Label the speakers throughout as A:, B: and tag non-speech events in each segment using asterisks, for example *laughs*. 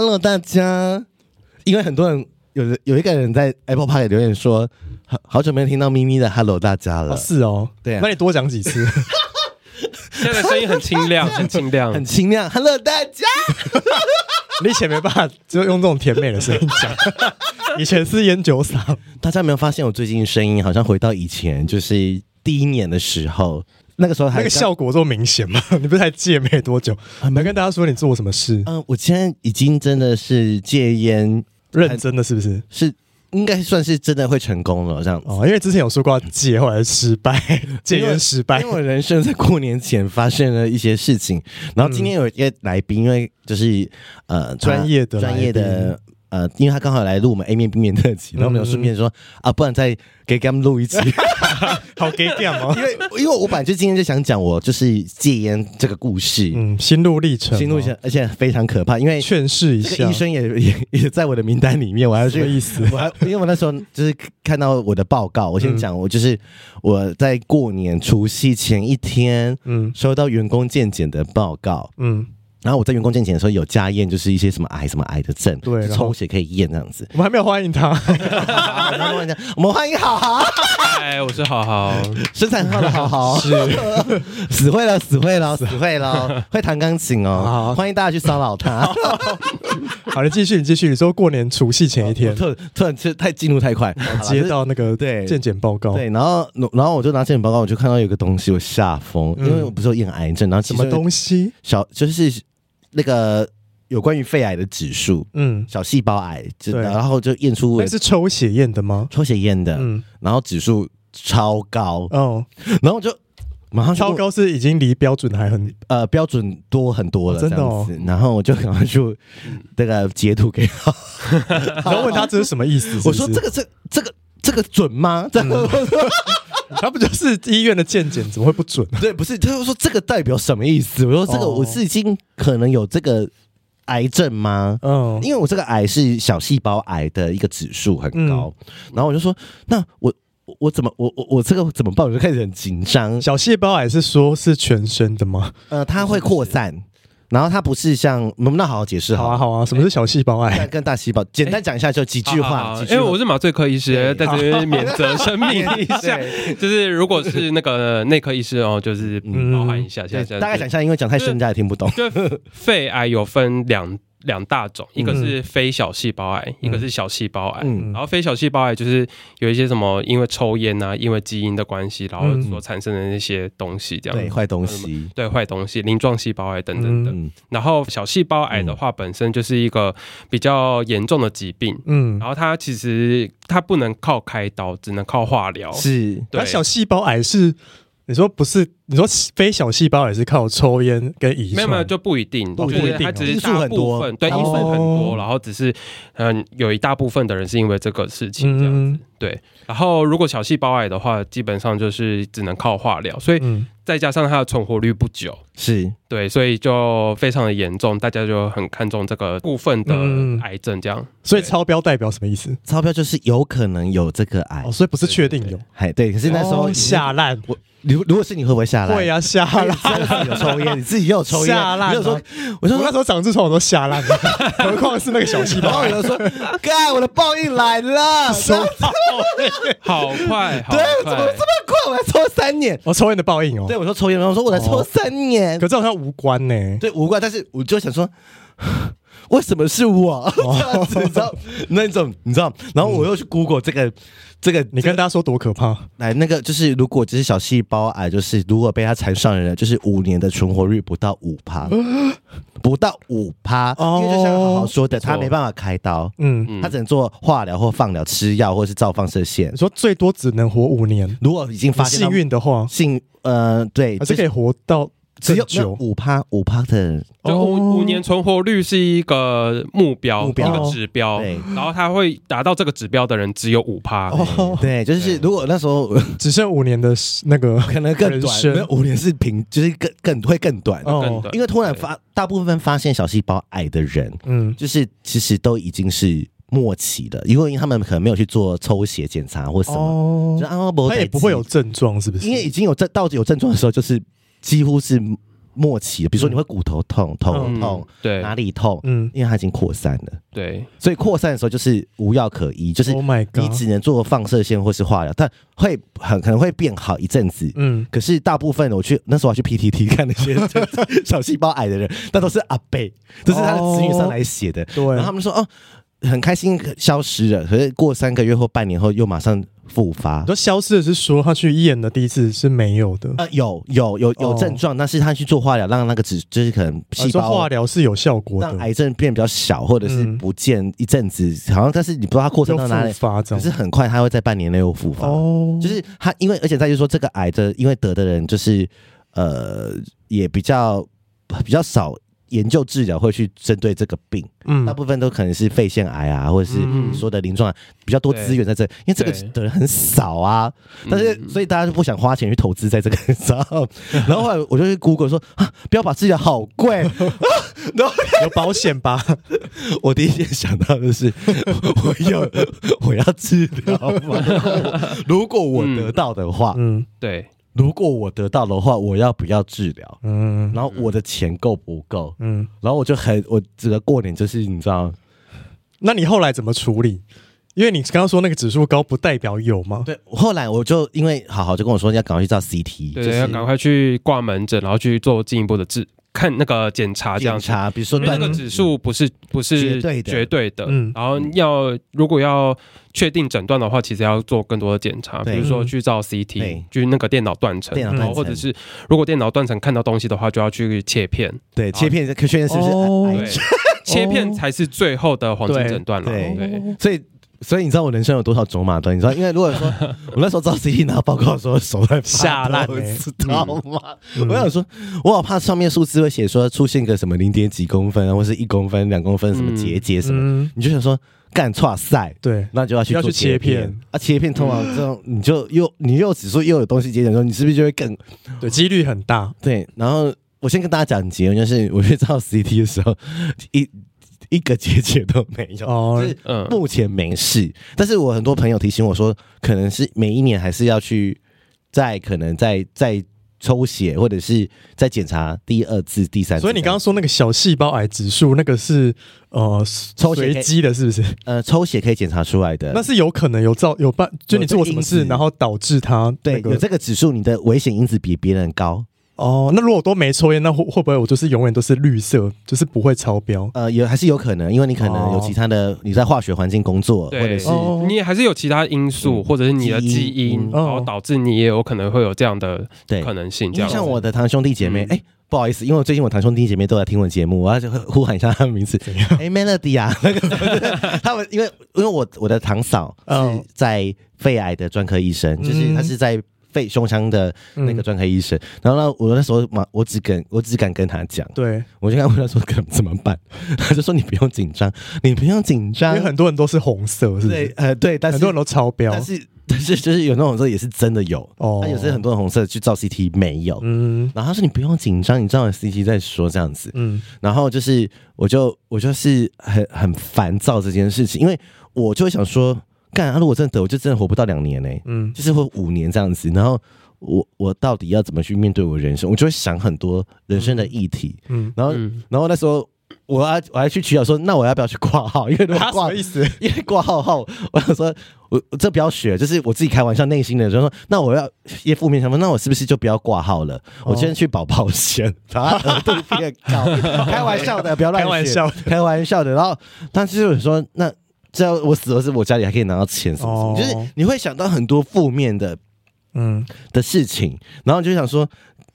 A: Hello，大家，因为很多人有有一个人在 Apple Park 留言说，好好久没有听到咪咪的 Hello 大家了。
B: 哦是哦，
A: 对啊，
B: 那你多讲几次。*laughs*
C: 现在声音很清亮，*laughs* 很清亮，
A: 很清亮。Hello，大家。*laughs*
B: 你以前没办法，就用这种甜美的声音讲。以前是烟酒嗓。大
A: 家有没有发现我最近声音好像回到以前，就是第一年的时候，那个时候还
B: 那个效果这么明显吗？*laughs* 你不是才戒没多久？还没跟大家说你做什么事？
A: 嗯、呃，我现在已经真的是戒烟，
B: 认真的是不是？
A: 是。应该算是真的会成功了，这样子
B: 哦，因为之前有说过戒，后来失败，*laughs* 戒烟失败。
A: 因为我人生在过年前发生了一些事情，然后今天有一个来宾，因为就是呃
B: 专业的
A: 专业的。呃，因为他刚好来录我们 A 面 B 面特辑，然后我们有顺便说、嗯、啊，不然再给他们录一期，*laughs*
B: 好给点吗？*laughs*
A: 因为因为我本来就今天就想讲我就是戒烟这个故事，
B: 嗯，心路历程，
A: 心路历程，而且非常可怕，因为
B: 劝世一下，
A: 医生也也 *laughs* 也在我的名单里面，我还是
B: 什么意思？
A: 我还因为我那时候就是看到我的报告，我先讲，我就是我在过年除夕前一天，嗯，收到员工健检的报告，嗯。然后我在员工健检的时候有家验，就是一些什么癌什么癌的症，对，抽血可以验这样子。
B: 我们还没有欢迎他，
A: 我们欢迎好好，
C: 嗨，我是好好，
A: 身材很好的好好，*laughs* 是。死会了，死会了，死会了，会弹钢琴哦，欢迎大家去骚扰他。*laughs*
B: 好，你继续，你继续，你说过年除夕前一天，
A: 突突然就太进入太快，
B: 接到那个对。健检报告，
A: 对，然后然后我就拿健检报告，我就看到有个东西，我吓疯，因为我不是有验癌症，然后
B: 什么东西，
A: 小就是。那个有关于肺癌的指数，嗯，小细胞癌，对，然后就验出，
B: 那是抽血验的吗？
A: 抽血验的，嗯，然后指数超高，哦，然后就马上
B: 超高是已经离标准还很
A: 呃标准多很多了，
B: 哦、真的、哦，
A: 然后我就赶快去那个截图给他，*laughs*
B: 然后问他这是什么意思是不是？
A: 我说这个这这个这个准吗？这样
B: 嗯 *laughs* 他不就是医院的健检，怎么会不准？
A: 对，不是，他就说这个代表什么意思？我说这个我是已经可能有这个癌症吗？嗯，因为我这个癌是小细胞癌的一个指数很高，嗯、然后我就说，那我我怎么我我我这个怎么办？我就开始很紧张。
B: 小细胞癌是说是全身的吗？
A: 呃，它会扩散。然后它不是像，我们那好好解释好。
B: 好啊好啊，什么是小细胞癌？
A: 跟大细胞，简单讲一下就几句话。
C: 因为我是麻醉科医师，在这边免责声明一下，*laughs* 就是如果是那个内科医师哦，就是包含一下，现在
A: 大概讲一下，因为讲太深，大家也听不懂。
C: 就肺癌有分两。两大种，一个是非小细胞癌，嗯、一个是小细胞癌。嗯、然后非小细胞癌就是有一些什么，因为抽烟啊，因为基因的关系，然后所产生的那些东西，这样、嗯、
A: 对坏东西，
C: 对坏东西，鳞状细胞癌等等等。嗯、然后小细胞癌的话，本身就是一个比较严重的疾病。嗯，然后它其实它不能靠开刀，只能靠化疗。
A: 是，
C: 对，
B: 它小细胞癌是。你说不是？你说非小细胞也是靠抽烟跟遗传？
C: 没有没有，就不一定，不一定，它只是大部分，对，因素很多，然后只是嗯，有一大部分的人是因为这个事情这样子，对。然后如果小细胞癌的话，基本上就是只能靠化疗，所以再加上它的存活率不久，
A: 是
C: 对，所以就非常的严重，大家就很看重这个部分的癌症这样。
B: 所以超标代表什么意思？
A: 超标就是有可能有这个癌，哦
B: 所以不是确定有。
A: 哎，对，可是那时候
B: 下烂我。
A: 如如果是你会不会下烂？
B: 会啊，下烂。
A: 有抽烟，你自己又有抽烟，下烂。我说，我说
B: 那时候长痔疮我都下烂了，何况是那个小细胞。
A: 然后有人说，干，我的报应来了，
C: 收 *laughs* 好快，
A: 对，怎么这么快？我还抽三年，
B: 我抽烟的报应哦。
A: 对，我说抽烟，然后说我才抽三年，
B: 可这好像无关呢。
A: 对，无关，但是我就想说。*laughs* 为什么是我？*laughs* 你知道那种你知道？然后我又去 Google 这个这个，
B: 你跟大家说多可怕？
A: 来，那个就是如果只是小细胞癌，就是如果被它缠上的人，就是五年的存活率不到五趴，*gasps* 不到五趴。因为就像好好说的，他没办法开刀，嗯，他只能做化疗或放疗、吃药或是照放射线。
B: 说最多只能活五年，
A: 如果已经发现
B: 幸运的话，
A: 幸呃对，
B: 还是可以活到。
A: 只有五趴五趴的，
C: 就五五年存活率是一个目标，目标一个指标。对，然后他会达到这个指标的人只有五趴。*laughs*
A: 对，就是如果那时候 *laughs*
B: 只剩五年的那个，*laughs*
A: 可能更短。没有五年是平，就是更更会更短。哦，因为突然发大部分发现小细胞癌的人，嗯，就是其实都已经是末期的，因为他们可能没有去做抽血检查或什么，哦，
B: 他也不会有症状，是不是？
A: 因为已经有症到底有症状的时候，就是。几乎是末期，比如说你会骨头痛、头痛，
C: 对，
A: 哪里痛，嗯，因为它已经扩散了，
C: 对，
A: 所以扩散的时候就是无药可医，就是你只能做放射线或是化疗，但会很可能会变好一阵子，嗯，可是大部分我去那时候我去 PTT *laughs* 看那些小细胞癌的人，*laughs* 那都是阿伯，都是他的子女上来写的，对，然后他们说哦。很开心消失了，可是过三个月或半年后又马上复发。
B: 都消失的是说他去验的第一次是没有的，
A: 呃，有有有有症状，哦、但是他去做化疗，让那个只就是可能细胞、
B: 啊、化疗是有效果的，
A: 让癌症变比较小，或者是不见一阵子，嗯、好像但是你不知道它扩散到哪里发，可是很快它会在半年内又复发。哦，就是他因为而且再就是说这个癌的，因为得的人就是呃也比较比较少。研究治疗会去针对这个病，嗯，大部分都可能是肺腺癌啊，或者是你说的鳞状癌，比较多资源在这，因为这个的人很少啊。但是所以大家就不想花钱去投资在这个上。*laughs* 然后后来我就去 Google 说啊，不要把治疗好贵，然 *laughs* 后
B: 有保险吧？*laughs*
A: 我第一件想到的是，我要我要治疗吗？如果我得到的话，嗯，
C: 对。
A: 如果我得到的话，我要不要治疗？嗯，然后我的钱够不够？嗯，然后我就很，我整个过年就是你知道，
B: 那你后来怎么处理？因为你刚刚说那个指数高，不代表有吗？
A: 对，后来我就因为好好就跟我说，你要赶快去照 CT，
C: 对，要赶快去挂门诊，然后去做进一步的治。看那个检查，检
A: 查，比如说
C: 那个指数不是不是绝对的，绝对的，嗯，然后要如果要确定诊断的话，其实要做更多的检查，比如说去照 CT，就是那个电脑断层，然后或者是如果电脑断层看到东西的话，就要去切片，
A: 对，切片可确认是不是
C: 切片才是最后的黄金诊断了，
A: 对，所以。所以你知道我人生有多少走马灯？你知道，因为如果说 *laughs* 我那时候照 CT 拿报告的时候手在
B: 吓烂，
A: 知道吗？我想说，我好怕上面数字会写说出现个什么零点几公分，或是一公分、两公分什么结节什么，你就想说干错赛，
B: 对，
A: 那就要去要去
B: 切片
A: 啊，切片通常这种你就又你又指数又有东西节点的时候，你是不是就会更
B: 对几率很大？
A: 对，然后我先跟大家讲结论，就是我去照 CT 的时候一。一个结节都没有，哦、就是目前没事。嗯、但是我很多朋友提醒我说，可能是每一年还是要去再可能再再抽血，或者是再检查第二次、第三次。
B: 所以你刚刚说那个小细胞癌指数，那个是呃抽血随机的，是不是？
A: 呃，抽血可以检查出来的，
B: 那是有可能有造有办，就你做什么事，然后导致它、那个、
A: 对有这个指数，你的危险因子比别人高。
B: 哦，那如果都没抽烟，那会会不会我就是永远都是绿色，就是不会超标？
A: 呃，有还是有可能，因为你可能有其他的，你在化学环境工作，或者是
C: 你也还是有其他因素，或者是你的基因，然后导致你也有可能会有这样的可能性。这样，
A: 像我的堂兄弟姐妹，哎，不好意思，因为我最近我堂兄弟姐妹都在听我节目，我要呼喊一下他们名字。*laughs* 哎，Melody 啊，*laughs* 那个他们，因为因为我我的堂嫂是在肺癌的专科医生，就是他是在。肺胸腔的那个专科医生，嗯、然后呢，我那时候嘛，我只跟我只敢跟他讲，
B: 对，
A: 我就跟他问他说可怎么办，*laughs* 他就说你不用紧张，你不用紧张，
B: 因为很多人都是红色，是不是？
A: 对，呃，对，但是
B: 很多人都超标，
A: 但是 *laughs* 但是就是有那种说也是真的有哦，他有些很多人红色去照 CT 没有，嗯，然后他说你不用紧张，你照完 CT 再说这样子，嗯，然后就是我就我就是很很烦躁这件事情，因为我就会想说。干啊！如果真的得，我就真的活不到两年呢、欸。嗯，就是会五年这样子。然后我我到底要怎么去面对我人生？我就会想很多人生的议题。嗯，然后、嗯、然后那时候我还我还去取巧说，那我要不要去挂号？因为挂号意思，因为挂号后，我想说我我这不要学，就是我自己开玩笑，内心的就说，那我要一些负面想法，那我是不是就不要挂号了？哦、我今天去保保险，把额度变高。*laughs* 开玩笑的，不要乱开玩笑，开玩笑的。然后，但是我说那。只要我死了，是我家里还可以拿到钱，什么什么，就是你会想到很多负面的，嗯的事情，然后就想说，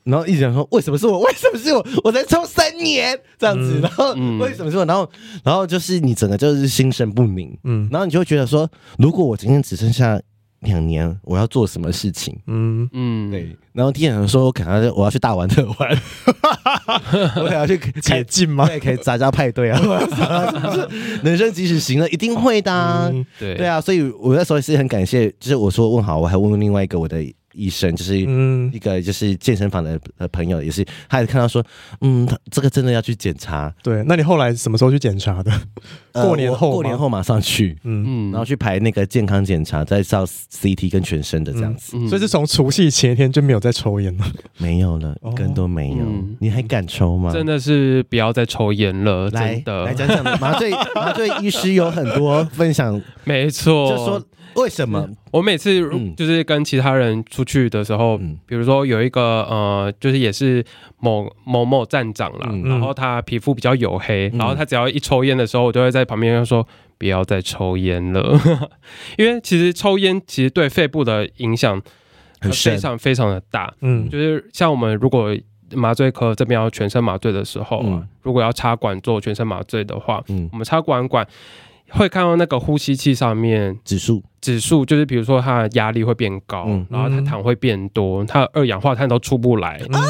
A: 然后一直想说，为什么是我？为什么是我？我才抽三年这样子，然后为什么是我？然后，然后就是你整个就是心神不宁，嗯，然后你就会觉得说，如果我今天只剩下。两年我要做什么事情？嗯嗯，对。然后第二人说，我可能我要去大玩特玩，*laughs* 我可能要去
B: 解禁吗？
A: 对，可以杂交派对啊，*laughs* 人生即使行了，一定会的。对对啊，所以我那时候也是很感谢，就是我说问好，我还问问另外一个我的医生，就是一个就是健身房的呃朋友，也是，他也看到说，嗯，他这个真的要去检查。
B: 对，那你后来什么时候去检查的？过年后，
A: 过年后马上去，嗯嗯，然后去排那个健康检查，再照 CT 跟全身的这样子。
B: 所以是从除夕前一天就没有再抽烟了，
A: 没有了，一根都没有。你还敢抽吗？
C: 真的是不要再抽烟了，
A: 真
C: 的。
A: 来讲讲麻醉麻醉医师有很多分享，*laughs*
C: 没错，
A: 就说。为什么？
C: 我每次就是跟其他人出去的时候，嗯、比如说有一个呃，就是也是某某某站长啦，嗯、然后他皮肤比较黝黑，嗯、然后他只要一抽烟的时候，我就会在旁边说不要再抽烟了，*laughs* 因为其实抽烟其实对肺部的影响非常非常的大。嗯，就是像我们如果麻醉科这边要全身麻醉的时候，嗯、如果要插管做全身麻醉的话，嗯，我们插管管。会看到那个呼吸器上面
A: 指数，
C: 指数就是比如说它的压力会变高，嗯、然后它糖会变多，它二氧化碳都出不来、嗯、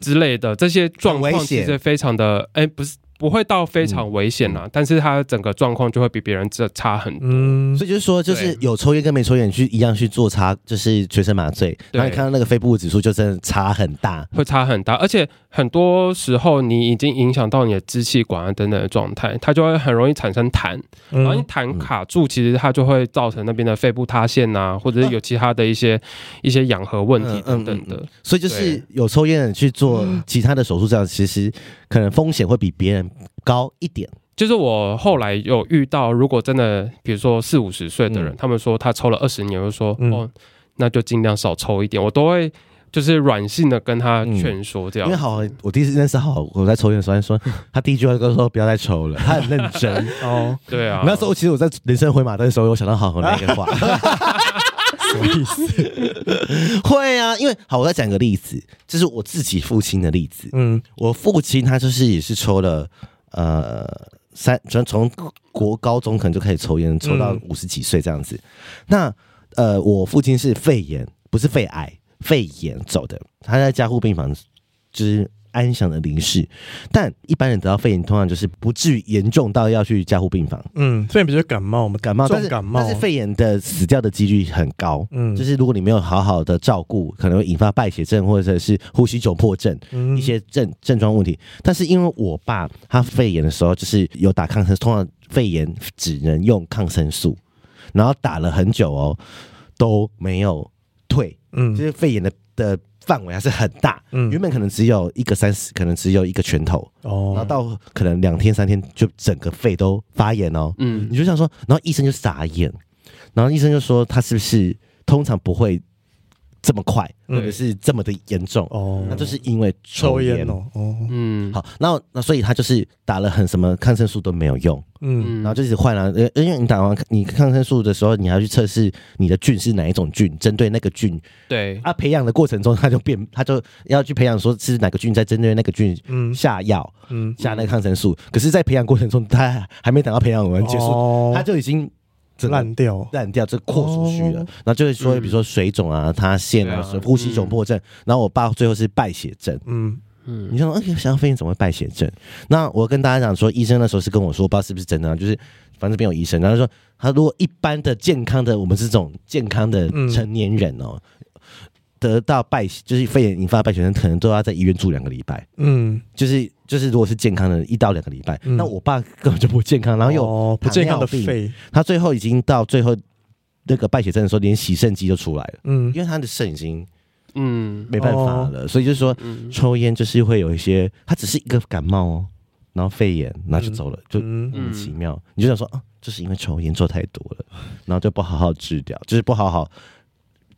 C: 之类的这些状况，其实非常的哎，不是。不会到非常危险啦，嗯、但是他整个状况就会比别人这差很多。嗯，
A: 所以就是说，就是有抽烟跟没抽烟去一样去做差，就是全身麻醉，对。然后你看到那个肺部指数就真的差很大，
C: 会差很大，而且很多时候你已经影响到你的支气管啊等等的状态，它就会很容易产生痰，嗯、然后你痰卡住，其实它就会造成那边的肺部塌陷啊，或者是有其他的一些、啊、一些氧合问题等等的。嗯。嗯嗯、
A: 所以就是有抽烟的人去做其他的手术，这样其实可能风险会比别人。高一点，
C: 就是我后来有遇到，如果真的，比如说四五十岁的人，嗯、他们说他抽了二十年，我就说、嗯、哦，那就尽量少抽一点，我都会就是软性的跟他劝说这样、嗯。因
A: 为好，我第一次认识好，我在抽烟的时候，他说他第一句话就说不要再抽了，*laughs* 他很认真
C: 哦。对啊，
A: 那时候其实我在人生回马灯的时候，我想到好好那个话，*laughs*
B: 什么意思？*laughs*
A: 会啊，因为好，我再讲个例子，这、就是我自己父亲的例子。嗯，我父亲他就是也是抽了。呃，三从从国高中可能就开始抽烟，抽到五十几岁这样子。嗯、那呃，我父亲是肺炎，不是肺癌，肺炎走的，他在加护病房，就是。安详的离世，但一般人得到肺炎，通常就是不至于严重到要去加护病房。
B: 嗯，肺炎比如感冒，我们感冒，但是感冒，
A: 但是肺炎的死掉的几率很高。嗯，就是如果你没有好好的照顾，可能会引发败血症或者是呼吸窘迫症、嗯、一些症症状问题。但是因为我爸他肺炎的时候，就是有打抗生素，通常肺炎只能用抗生素，然后打了很久哦，都没有退。嗯，就是肺炎的的。范围还是很大，嗯，原本可能只有一个三十，可能只有一个拳头，哦，然后到可能两天三天就整个肺都发炎哦，嗯，你就想说，然后医生就傻眼，然后医生就说他是不是通常不会这么快，或者是这么的严重哦，那就是因为抽烟。哦，哦，嗯，好，那那所以他就是打了很什么抗生素都没有用。嗯，然后就是换了，呃，因为你打完你抗生素的时候，你要去测试你的菌是哪一种菌，针对那个菌，对。啊，培养的过程中，他就变，他就要去培养，说是哪个菌在针对那个菌下药，嗯，下那个抗生素。嗯、可是，在培养过程中，他还没等到培养完结束，哦、他就已经
B: 烂掉，
A: 烂掉，这扩出去了。哦、然后就会说，比如说水肿啊、塌陷啊、呼吸窘迫症。嗯、然后我爸最后是败血症，嗯。嗯，你想，哎，想要肺炎怎么会败血症？那我跟大家讲说，医生那时候是跟我说，不知道是不是真的，啊就是反正这边有医生，然后说他如果一般的健康的我们这种健康的成年人哦，嗯、得到败就是肺炎引发败血症，可能都要在医院住两个礼拜。嗯，就是就是如果是健康的，一到两个礼拜。嗯、那我爸根本就不健康，然后又、哦、
B: 不健康的肺，
A: 他最后已经到最后那个败血症的时候，连洗肾机都出来了。嗯，因为他的肾已经。嗯，没办法了，哦、所以就是说，嗯、抽烟就是会有一些，他只是一个感冒哦，然后肺炎，然后就走了，嗯、就莫名其妙。嗯、你就想说啊，就是因为抽烟做太多了，然后就不好好治掉，就是不好好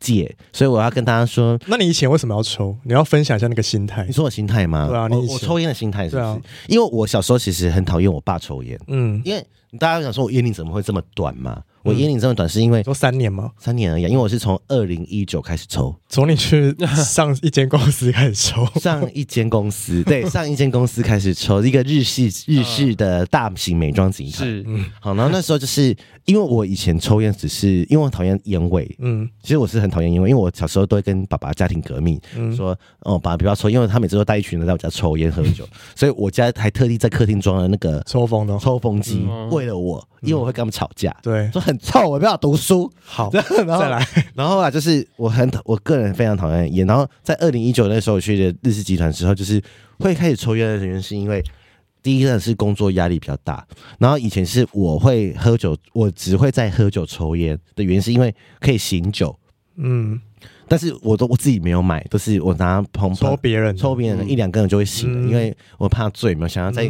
A: 戒。所以我要跟大家说，
B: 那你以前为什么要抽？你要分享一下那个心态。
A: 你说我心态吗？
B: 对啊，
A: 我我抽烟的心态是不是？啊、因为我小时候其实很讨厌我爸抽烟，嗯，因为大家想说我烟龄怎么会这么短嘛？我烟龄这么短，是因为
B: 都三年吗？
A: 三年而已，因为我是从二零一九开始抽，
B: 从你去上一间公司开始抽，*laughs*
A: 上一间公司，对，*laughs* 上一间公司开始抽一个日系日式的大型美妆集团，是，嗯，好，然后那时候就是因为我以前抽烟只是因为我讨厌烟味，嗯，其实我是很讨厌烟味，因为我小时候都会跟爸爸家庭革命，嗯、说哦，爸爸不要抽，因为他每次都带一群人在我家抽烟喝酒，*laughs* 所以我家还特地在客厅装了那个
B: 抽风的。
A: 抽风机，为为了我，因为我会跟他们吵架，
B: 对，
A: 说很臭，我不要读书。
B: 好，*laughs* 然后再来，
A: 然后啊，就是我很我个人非常讨厌烟。然后在二零一九那时候我去的日式集团之后，就是会开始抽烟的原因是因为第一个是工作压力比较大，然后以前是我会喝酒，我只会在喝酒抽烟的原因是因为可以醒酒，嗯。但是我都我自己没有买，都是我拿朋
B: 抽别人
A: 抽别人的一两根就会醒了，嗯、因为我怕醉嘛，想要再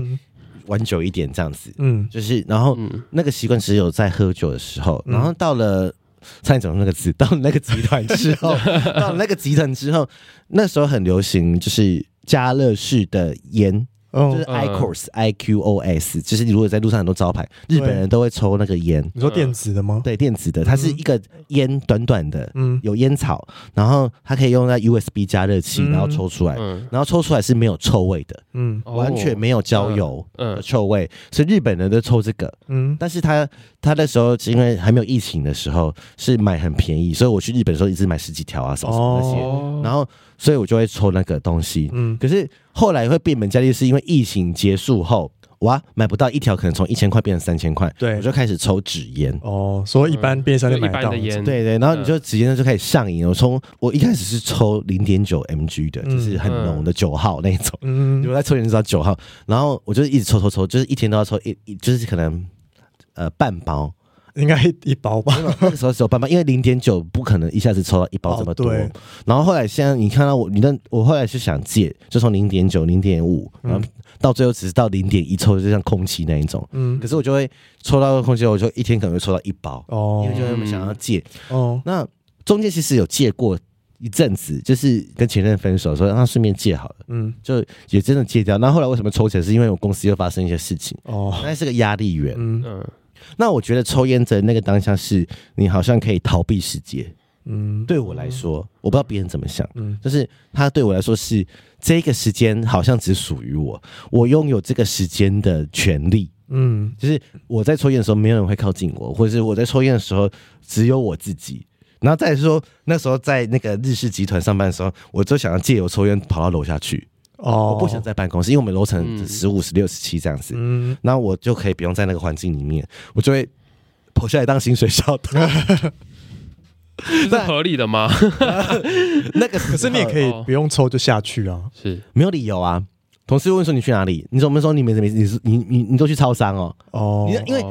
A: 玩久一点这样子。嗯，就是然后那个习惯只有在喝酒的时候，嗯、然后到了蔡总那个词，到了那个集团之后，*laughs* 到了那个集团之后，那时候很流行就是加乐式的烟。就是 IQOS、I Q O S，就是你如果在路上很多招牌，日本人都会抽那个烟。
B: 你说电子的吗？
A: 对，电子的，它是一个烟短短的，嗯，有烟草，然后它可以用在 USB 加热器，然后抽出来，然后抽出来是没有臭味的，嗯，完全没有焦油的臭味，所以日本人都抽这个，嗯，但是他他那时候因为还没有疫情的时候是买很便宜，所以我去日本的时候一直买十几条啊什么什么那些，然后。所以我就会抽那个东西，嗯，可是后来会变本加厉，是因为疫情结束后，哇，买不到一条，可能从一千块变成三千块，对，我就开始抽纸烟。哦，
B: 所以一般便利商店买到
C: 的烟，
A: 对对，然后你就纸烟就开始上瘾。我从我一开始是抽零点九 mg 的，就是很浓的九号那种，嗯，*laughs* 我在抽烟就知道九号，然后我就一直抽抽抽，就是一天都要抽一，就是可能呃半包。
B: 应该一包吧，
A: 那个时候只有半包，因为零点九不可能一下子抽到一包这么多。哦、然后后来现在你看到我，你那我后来是想戒，就从零点九、零点五，然后到最后只是到零点一抽，就像空气那一种。嗯，可是我就会抽到空气，我就一天可能会抽到一包。哦，因为就那么想要戒。哦，那中间其实有戒过一阵子，就是跟前任分手，所以让他顺便戒好了。嗯，就也真的戒掉。那后来为什么抽起来？是因为我公司又发生一些事情。哦，那是个压力源。嗯。嗯那我觉得抽烟的那个当下是你好像可以逃避世界，嗯，对我来说，我不知道别人怎么想，嗯，就是他对我来说是这个时间好像只属于我，我拥有这个时间的权利，嗯，就是我在抽烟的时候没有人会靠近我，或者是我在抽烟的时候只有我自己，然后再说那时候在那个日式集团上班的时候，我就想要借由抽烟跑到楼下去。哦，我不想在办公室，因为我们楼层十五、十六、十七这样子，嗯，那我就可以不用在那个环境里面，我就会跑下来当薪水小偷，*laughs*
C: 这是合理的吗？*laughs*
B: 那个可是你也可以不用抽就下去啊，
C: 是
A: 没有理由啊。同事问说你去哪里，你怎么说你没没你是你你你都去超商哦，哦，因为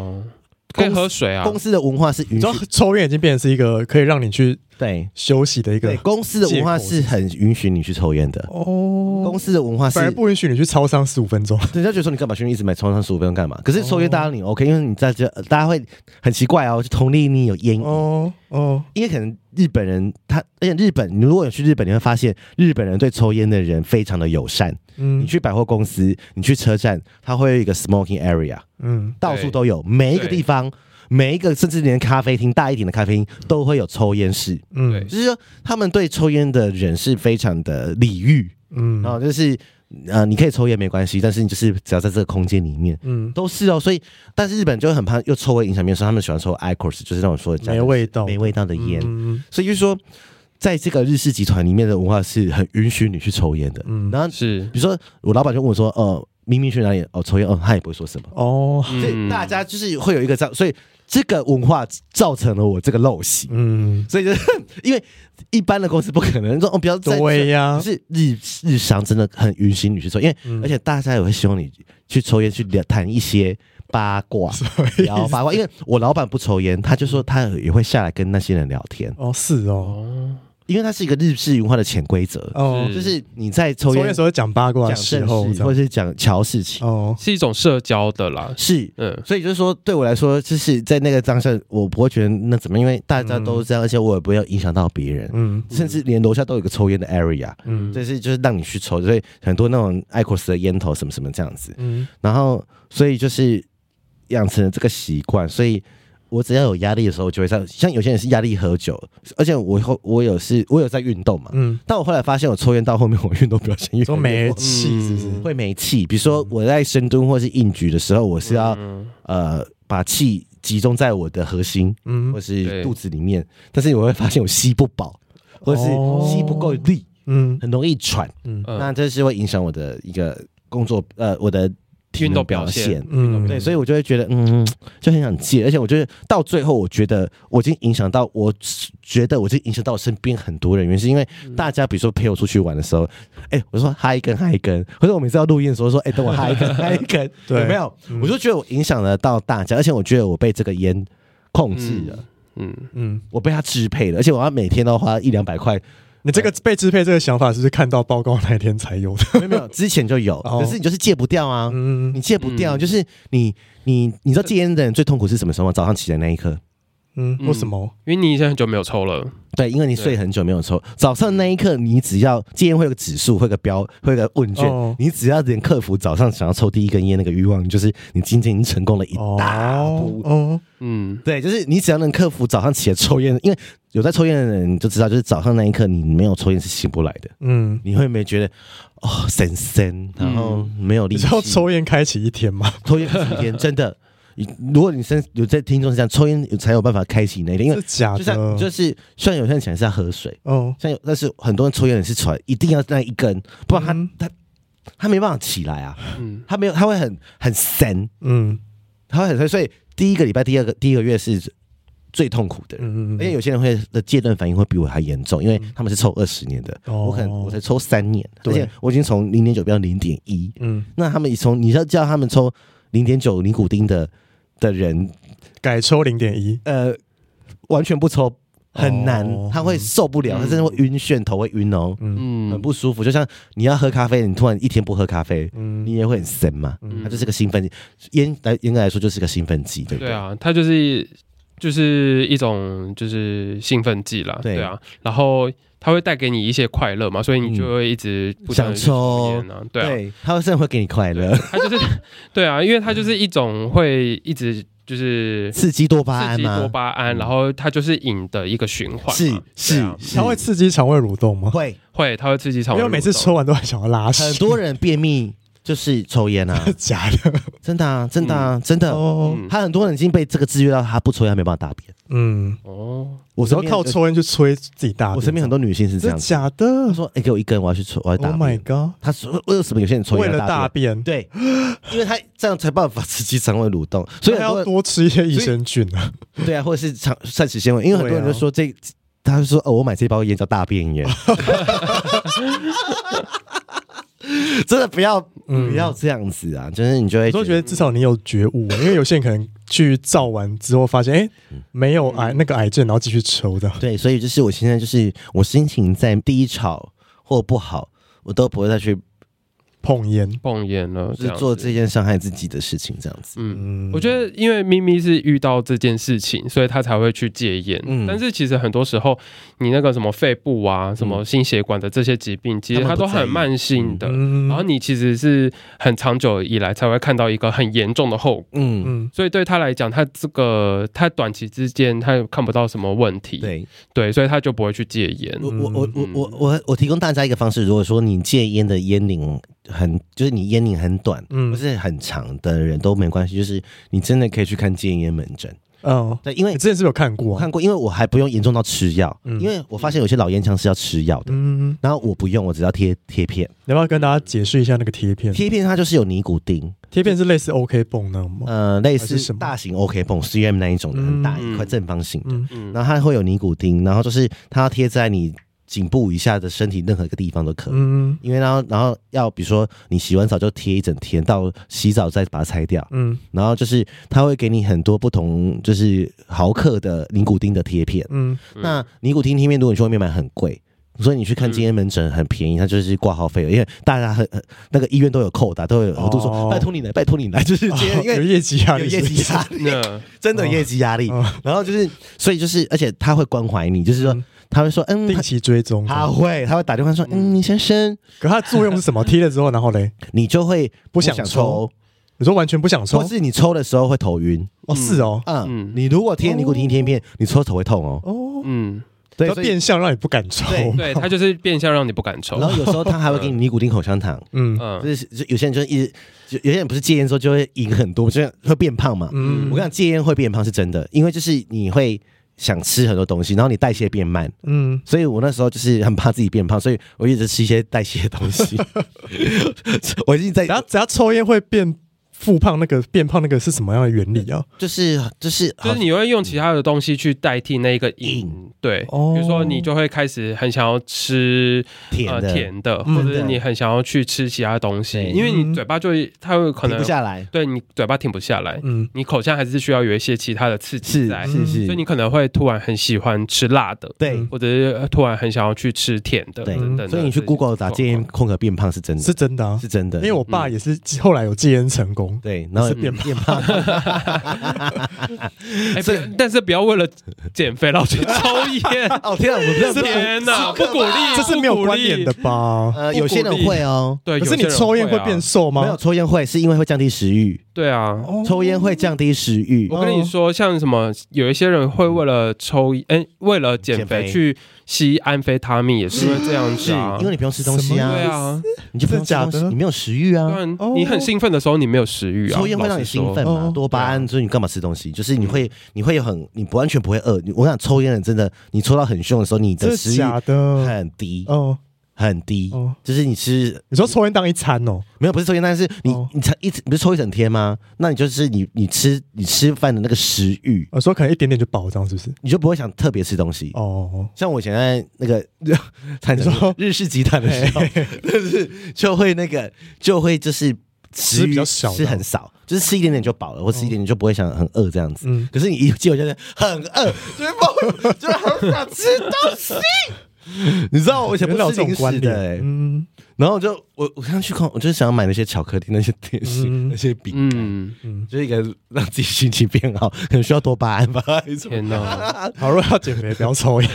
C: 可以喝水啊。
A: 公司的文化是允许
B: 抽烟已经变成是一个可以让你去。
A: 对，
B: 休息的一个对，
A: 公司的文化是很允许你去抽烟的。哦。公司的文化是
B: 反而不允许你去超商十五分钟，
A: 人家觉得说你干嘛去一直买超商十五分钟干嘛？可是抽烟大家你 OK，因为你在这，大家会很奇怪哦，就同理你有烟瘾。哦哦，因为可能日本人他，而且日本你如果有去日本，你会发现日本人对抽烟的人非常的友善。嗯，你去百货公司，你去车站，他会有一个 smoking area，嗯，到处都有，每一个地方。每一个，甚至连咖啡厅大一点的咖啡厅都会有抽烟室，嗯，就是说他们对抽烟的人是非常的礼遇，嗯，然后就是呃，你可以抽烟没关系，但是你就是只要在这个空间里面，嗯，都是哦。所以，但是日本就很怕又抽味影响别人，所以他们喜欢抽 i c o s 就是那种说的
B: 没味道、
A: 没味道的烟。嗯，所以就是说，在这个日式集团里面的文化是很允许你去抽烟的，嗯，然后是。比如说我老板就问我说，呃，明明去哪里哦抽烟哦，他也不会说什么。哦，所以大家就是会有一个这样，所以。这个文化造成了我这个陋习，嗯，所以就是 *laughs* 因为一般的公司不可能说哦，不要
B: 对呀，
A: 啊是日日常真的很允许你去抽，因为而且大家也会希望你去抽烟，去聊谈一些八卦，*laughs* 聊八卦。因为我老板不抽烟，他就说他也会下来跟那些人聊天。
B: 哦，是哦。
A: 因为它是一个日式文化的潜规则，哦，就是你在抽烟的时候讲八卦、讲正事，或者是讲乔事情，哦，
C: 是一种社交的啦，
A: 是，嗯，所以就是说，对我来说，就是在那个当下，我不会觉得那怎么，因为大家都这样，而且我也不要影响到别人，嗯，甚至连楼下都有一个抽烟的 area，嗯，就是就是让你去抽，所以很多那种 IQOS 的烟头什么什么这样子，嗯，然后所以就是养成了这个习惯，所以。我只要有压力的时候，就会像像有些人是压力喝酒，而且我后我有是，我有在运动嘛，嗯，但我后来发现我抽烟到后面，我运动表现越来越
B: 没 *laughs* 气，是不是？
A: 会没气。比如说我在深蹲或是硬举的时候，我是要呃把气集中在我的核心，嗯，或是肚子里面，但是我会发现我吸不饱，或是吸不够力，嗯，很容易喘，嗯，那这是会影响我的一个工作，呃，我的。体能表现，嗯，对，所以我就会觉得，嗯，就很想戒，而且我觉得到最后，我觉得我已经影响到，我觉得我已经影响到我身边很多人，原因是因为大家比如说陪我出去玩的时候，哎、欸，我就说嗨一根嗨一根，或者我每次要录音的时候说，哎、欸，等我嗨一根 *laughs* 嗨一根，对，有没有，我就觉得我影响了到大家，而且我觉得我被这个烟控制了，嗯。嗯，我被它支配了，而且我要每天都花一两百块。
B: 你这个被支配这个想法，是不是看到报告那一天才有的？*laughs*
A: 没有没有，之前就有，可是你就是戒不掉啊！嗯，你戒不掉，就是你你你知道戒烟的人最痛苦是什么时候吗？早上起来那一刻。
B: 嗯，为什么？
C: 因为你已经很久没有抽了。
A: 对，因为你睡很久没有抽，早上那一刻，你只要戒烟会有个指数，会有个标，会有个问卷，哦、你只要能克服早上想要抽第一根烟那个欲望，就是你今天已经成功了一大步。哦，嗯，对，就是你只要能克服早上起来抽烟，因为有在抽烟的人你就知道，就是早上那一刻你没有抽烟是醒不来的。嗯，你会没觉得哦神神，然后没有力气？
B: 你知道抽烟开启一天吗？*laughs*
A: 抽烟开启一天，真的。如果你身有在听众是这样，抽烟才有办法开启那一天，因为
B: 假的，
A: 就像就是虽然有些人讲是要喝水，哦，像有但是很多人抽烟也是出来一定要那一根，不然他、嗯、他他没办法起来啊，嗯，他没有他会很很神，嗯，他会很神，所以第一个礼拜第二个第一个月是最痛苦的，嗯嗯，因为有些人会的戒断反应会比我还严重，因为他们是抽二十年的，哦、我可能我才抽三年，对。而且我已经从零点九变到零点一，嗯，那他们从你要叫他们抽零点九尼古丁的。的人
B: 改抽零点一，
A: 呃，完全不抽很难，哦、他会受不了，嗯、他真的会晕眩，头会晕哦，嗯，很不舒服。就像你要喝咖啡，你突然一天不喝咖啡，嗯，你也会很神嘛。嗯，它就是个兴奋剂，烟来严格来说就是个兴奋剂，对不对？
C: 对啊，它就是就是一种就是兴奋剂啦，对，对啊，然后。它会带给你一些快乐嘛，所以你就会一直不想抽烟啊。对，
A: 它会真的会给你快乐。
C: 它就是 *laughs* 对啊，因为它就是一种会一直就是
A: 刺激多巴胺，
C: 刺激多巴胺，然后它就是瘾的一个循环。
A: 是是，
B: 它会刺激肠胃蠕动吗？
A: 会
C: 会，它会刺激肠胃。
B: 因为每次抽完都很想要拉屎。
A: 很多人便秘。就是抽烟啊，*laughs*
B: 假的，
A: 真的啊，真的啊，真的。哦，他很多人已经被这个制约到，他不抽烟没办法大便。嗯，哦，
B: 我是要靠抽烟去催自己大便。
A: 我身边很多女性是这样，
B: 假的。
A: 他说：“哎，给我一根，我要去抽，我要大便。”
B: Oh my god！
A: 他说：“为什么有些人抽烟
B: 为了大便？
A: 对，因为他这样才办法刺激肠胃蠕动，*laughs* 所以
B: 他要多吃一些益生菌啊。
A: 对啊，或者是肠膳食纤维，因为很多人就说这，他就说：“哦，我买这包烟叫大便烟。” *laughs* 真的不要不要这样子啊！嗯、就是你就会，我
B: 都觉得至少你有觉悟，因为有些人可能去照完之后发现，哎、欸，没有癌那个癌症，然后继续抽的。*laughs*
A: 对，所以就是我现在就是我心情在低潮或不好，我都不会再去。
B: 碰烟，
C: 碰烟了，
A: 就是做这件伤害自己的事情，这样子。
C: 嗯，我觉得因为咪咪是遇到这件事情，所以他才会去戒烟。嗯，但是其实很多时候，你那个什么肺部啊、什么心血管的这些疾病，其实它都很慢性的。然后你其实是很长久以来才会看到一个很严重的后果。嗯嗯，所以对他来讲，他这个他短期之间他又看不到什么问题。对对，所以他就不会去戒烟。
A: 我我我我我我我提供大家一个方式，如果说你戒烟的烟龄。很就是你烟龄很短，嗯，不是很长的人都没关系，就是你真的可以去看戒烟门诊。哦，对，因为
B: 你之前是有看过？
A: 看过，因为我还不用严重到吃药，嗯，因为我发现有些老烟枪是要吃药的，嗯，然后我不用，我只要贴贴片。
B: 你要不要跟大家解释一下那个贴片？贴
A: 片它就是有尼古丁，
B: 贴片是类似 OK 绷那种吗？
A: 呃，类似大型 OK 绷 CM 那一种的，很大一块正方形的，嗯，然后它会有尼古丁，然后就是它要贴在你。颈部以下的身体任何一个地方都可。以，嗯，因为然后然后要比如说你洗完澡就贴一整天，到洗澡再把它拆掉，嗯，然后就是他会给你很多不同就是毫克的尼古丁的贴片，嗯，那尼古丁贴片如果你去外面买很贵，所以你去看今天门诊很便宜，它就是挂号费，因为大家很那个医院都有扣的，都有额度说拜托你来，拜托你来，就是今天因为
B: 有业绩压力，
A: 有业绩压力，*laughs* 真的业绩压力，然后就是所以就是而且他会关怀你，就是说。他会说：“嗯，
B: 定期追踪。”
A: 他会，他会打电话说：“嗯，你先生。”
B: 可他的作用是什么？贴了之后，然后嘞，
A: 你就会不想抽。
B: 你说完全不想抽，
A: 或是你抽的时候会头晕？
B: 哦，是哦，
A: 嗯，你如果贴尼古丁贴片，你抽头会痛哦。哦，嗯，
B: 对，变相让你不敢抽。
C: 对，*laughs* 他就是变相让你不敢抽。
A: 然后有时候他还会给你尼古丁口香糖。嗯，就是有些人就一直，有些人不是戒烟之后就会瘾很多，就会变胖嘛。嗯，我跟你讲，戒烟会变胖是真的，因为就是你会。想吃很多东西，然后你代谢变慢，嗯，所以我那时候就是很怕自己变胖，所以我一直吃一些代谢的东西。*laughs* *laughs* 我已经在，
B: 只要只要抽烟会变复胖那个变胖那个是什么样的原理啊？
A: 就是就是
C: 就是你会用其他的东西去代替那个瘾，对，比如说你就会开始很想要吃甜的。甜的，或者是你很想要去吃其他东西，因为你嘴巴就会它会可能停
A: 不下来，
C: 对你嘴巴停不下来，嗯，你口腔还是需要有一些其他的刺激在，
A: 是是，
C: 所以你可能会突然很喜欢吃辣的，
A: 对，
C: 或者是突然很想要去吃甜的，对，
A: 所以你去 Google 打戒烟空格变胖是真的，
B: 是真的，
A: 是真的，
B: 因为我爸也是后来有戒烟成功，
A: 对，然后变变胖，*laughs*
C: 哎，但是不要为了减肥然后去抽烟，*laughs*
A: 哦天啊，我
C: 不天哪，不鼓励，
B: 这是没有观点的吧？
A: 呃，有些人会哦，
C: 对，
B: 可是你抽烟会变瘦吗？
A: 没有，抽烟会是因为会降低食欲。
C: 对啊，
A: 抽烟会降低食欲。
C: 我跟你说，像什么，有一些人会为了抽，哎，为了减肥去吸安非他命，也是因为这样子啊。
A: 因为你不用吃东西啊，
C: 对啊，
A: 你就不用吃东西，你没有食欲啊。
C: 你很兴奋的时候，你没有食欲啊。
A: 抽烟会让你兴奋嘛，多巴胺，所以你干嘛吃东西？就是你会，你会有很，你不完全不会饿。我想抽烟的人真的，你抽到很凶的时候，你的食欲很低哦。很低，就是你吃，
B: 你说抽烟当一餐哦？
A: 没有，不是抽烟，但是你你一你不是抽一整天吗？那你就是你你吃你吃饭的那个食欲，
B: 我说可能一点点就饱，这样是不是？
A: 你就不会想特别吃东西哦。像我以前在那个 *laughs* 说 *laughs* 日式集团的时候，就是就会那个就会就是
B: 吃比较少，
A: 吃很少，就是吃一点点就饱了，或吃一点点就不会想很饿这样子。可是你一进我就是很饿，就是不就是 *laughs* 很想吃东西。*laughs* 你知道我以前不吃零食的，欸，嗯，然后就我我刚去看，我就想要买那些巧克力、那些点心、那些饼干，嗯嗯，就是一个让自己心情变好，可能需要多巴胺吧。
C: 天哪，*laughs*
B: 好，如果要减肥，不要抽烟，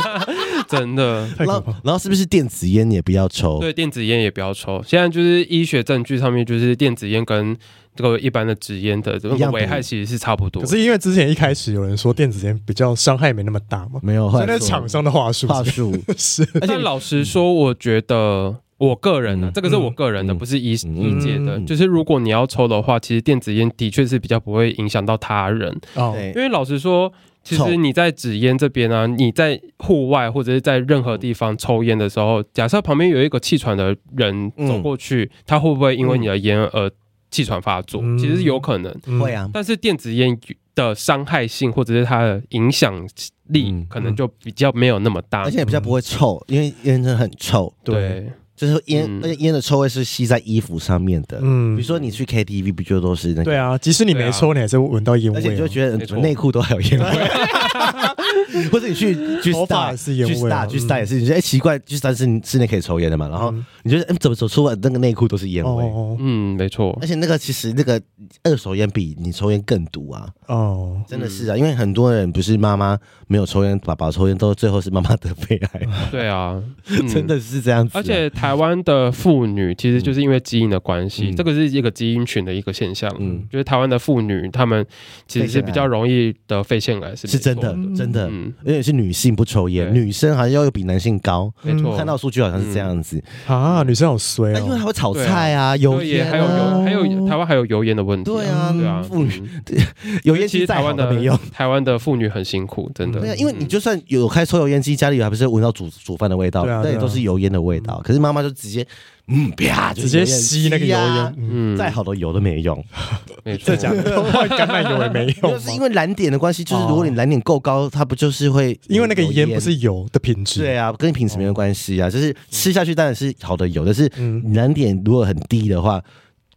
B: *laughs*
C: 真的。
A: 然后，然后是不是电子烟也不要抽？
C: 对，电子烟也不要抽。现在就是医学证据上面，就是电子烟跟。这个一般的纸烟的这个危害其实是差不多，
B: 可是因为之前一开始有人说电子烟比较伤害没那么大嘛，
A: 没有，
B: 现在厂商的话术
A: 话术。
B: 是。*laughs*
C: 而且老实说，我觉得我个人呢，这个是我个人的，不是医医界的，就是如果你要抽的话，其实电子烟的确是比较不会影响到他人。哦，因为老实说，其实你在纸烟这边啊，你在户外或者是在任何地方抽烟的时候，假设旁边有一个气喘的人走过去，他会不会因为你的烟而气喘发作，其实是有可能。
A: 会啊，
C: 但是电子烟的伤害性或者是它的影响力，可能就比较没有那么大，
A: 而且也比较不会臭，因为烟真的很臭。
C: 对，
A: 就是烟，而且烟的臭味是吸在衣服上面的。嗯，比如说你去 KTV，不就都是那个？
B: 对啊，即使你没抽，你还是闻到烟味，
A: 而且你就觉得内裤都还有烟味。*laughs* 或者你去去 Star
B: 是烟味，去
A: Star 去 Star 也是，你觉得哎奇怪，去 Star 是室内可以抽烟的嘛？然后你觉得哎怎么走出来那个内裤都是烟味？
C: 嗯，没错。
A: 而且那个其实那个二手烟比你抽烟更毒啊！哦，真的是啊，因为很多人不是妈妈没有抽烟，爸爸抽烟，都最后是妈妈得肺癌。
C: 对啊，*laughs*
A: 真的是这样子。
C: 而且台湾的妇女其实就是因为基因的关系，这个是一个基因群的一个现象。嗯，就是台湾的妇女她们其实是比较容易得肺腺癌，是
A: 是真的，真的。嗯。而且是女性不抽烟，女生好像要比男性高。没错，看到数据好像是这样子。
B: 啊。女生好衰哦，
A: 因为她会炒菜啊，油烟，
C: 还有油，还有台湾还有油烟的问题。
A: 对啊，对啊，妇女 *laughs* 油烟其实台湾的没用，
C: 台湾的妇女很辛苦，真的。
A: 对啊，因为你就算有开抽油烟机，家里还不是闻到煮煮饭的味道，对，都是油烟的味道。可是妈妈就直接。嗯，啪，直接
B: 吸那个油烟，
A: 嗯，再好的油都没用，
C: 没错，*laughs*
B: 讲的橄榄油也没用，
A: 就 *laughs* 是因为燃点的关系，就是如果你燃点够高，它不就是会
B: 因为那个烟不是油的品质，
A: 对啊，跟品质没有关系啊，就是吃下去当然是好的油，但是燃点如果很低的话，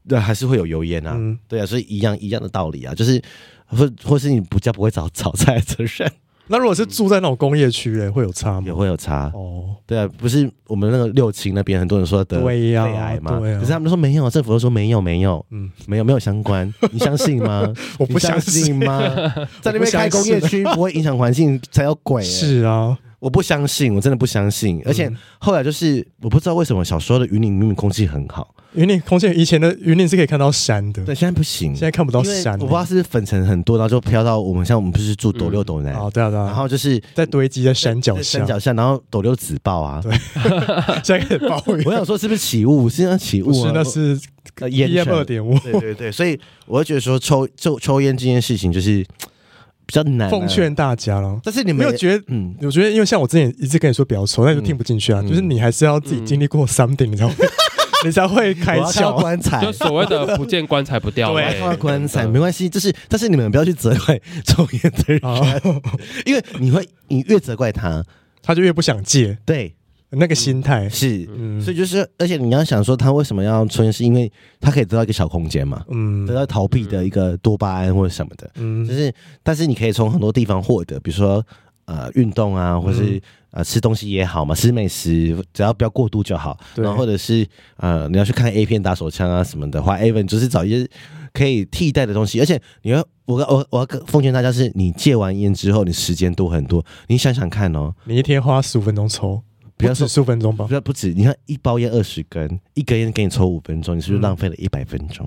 A: 对，还是会有油烟啊，对啊，所以一样一样的道理啊，就是或或是你不叫不会炒 *laughs* 炒菜的人。
B: 那如果是住在那种工业区嘞，会有差吗？
A: 也会有差哦。对啊，不是我们那个六轻那边很多人说得肺癌嘛，可是他们都说没有，政府都说没有，没有，嗯，没有，没有相关，*laughs* 你相信吗？
B: 我不相信
A: 吗？*laughs* 在那边开工业区不会影响环境才有鬼。
B: 是啊，
A: 我不相信，我真的不相信。而且后来就是我不知道为什么小时候的云林明明空气很好。
B: 云林空气以前的云林是可以看到山的，
A: 对，现在不行，
B: 现在看不到山。
A: 我不知道是粉尘很多，然后就飘到我们像我们不是住斗六斗南
B: 哦，对啊对啊，
A: 然后就是
B: 在堆积在山脚下，
A: 山脚下，然后斗六紫爆啊，
B: 对，现在开始暴雨。
A: 我想说是不是起雾？是那起雾啊？
B: 那是烟二点五。
A: 对对对，所以我会觉得说抽抽抽烟这件事情就是比较难，
B: 奉劝大家了。
A: 但是你没有觉得？嗯，
B: 我觉得因为像我之前一直跟你说不要抽，那就听不进去啊。就是你还是要自己经历过 something，你知道吗？你才会开窍。
A: 棺材
C: 就所谓的不见棺材不掉泪。
A: 对，棺材没关系，就是但是你们不要去责怪 *laughs* 抽烟的人，哦、*laughs* 因为你会你越责怪他，
B: 他就越不想戒。
A: 对。
B: 那个心态
A: 是，嗯、所以就是，而且你要想说，他为什么要抽烟，是因为他可以得到一个小空间嘛，嗯，得到逃避的一个多巴胺或者什么的，嗯，就是，但是你可以从很多地方获得，比如说呃运动啊，或是呃吃东西也好嘛，吃美食只要不要过度就好，对然后或者是呃你要去看 A 片打手枪啊什么的话，even 就是找一些可以替代的东西，而且你要我我我要奉劝大家是，你戒完烟之后，你时间多很多，你想想看哦，
B: 你一天花十五分钟抽。不要说十五分钟吧，
A: 不要不止。你看一包烟二十根，一根烟给你抽五分钟，你是不是浪费了一百分钟？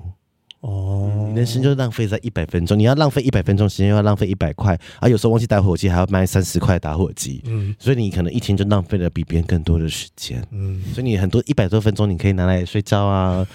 A: 哦，你人生就浪费在一百分钟。你要浪费一百分钟时间，又要浪费一百块，啊，有时候忘记打火机，还要卖三十块打火机。嗯，所以你可能一天就浪费了比别人更多的时间。嗯，所以你很多一百多分钟，你可以拿来睡觉啊。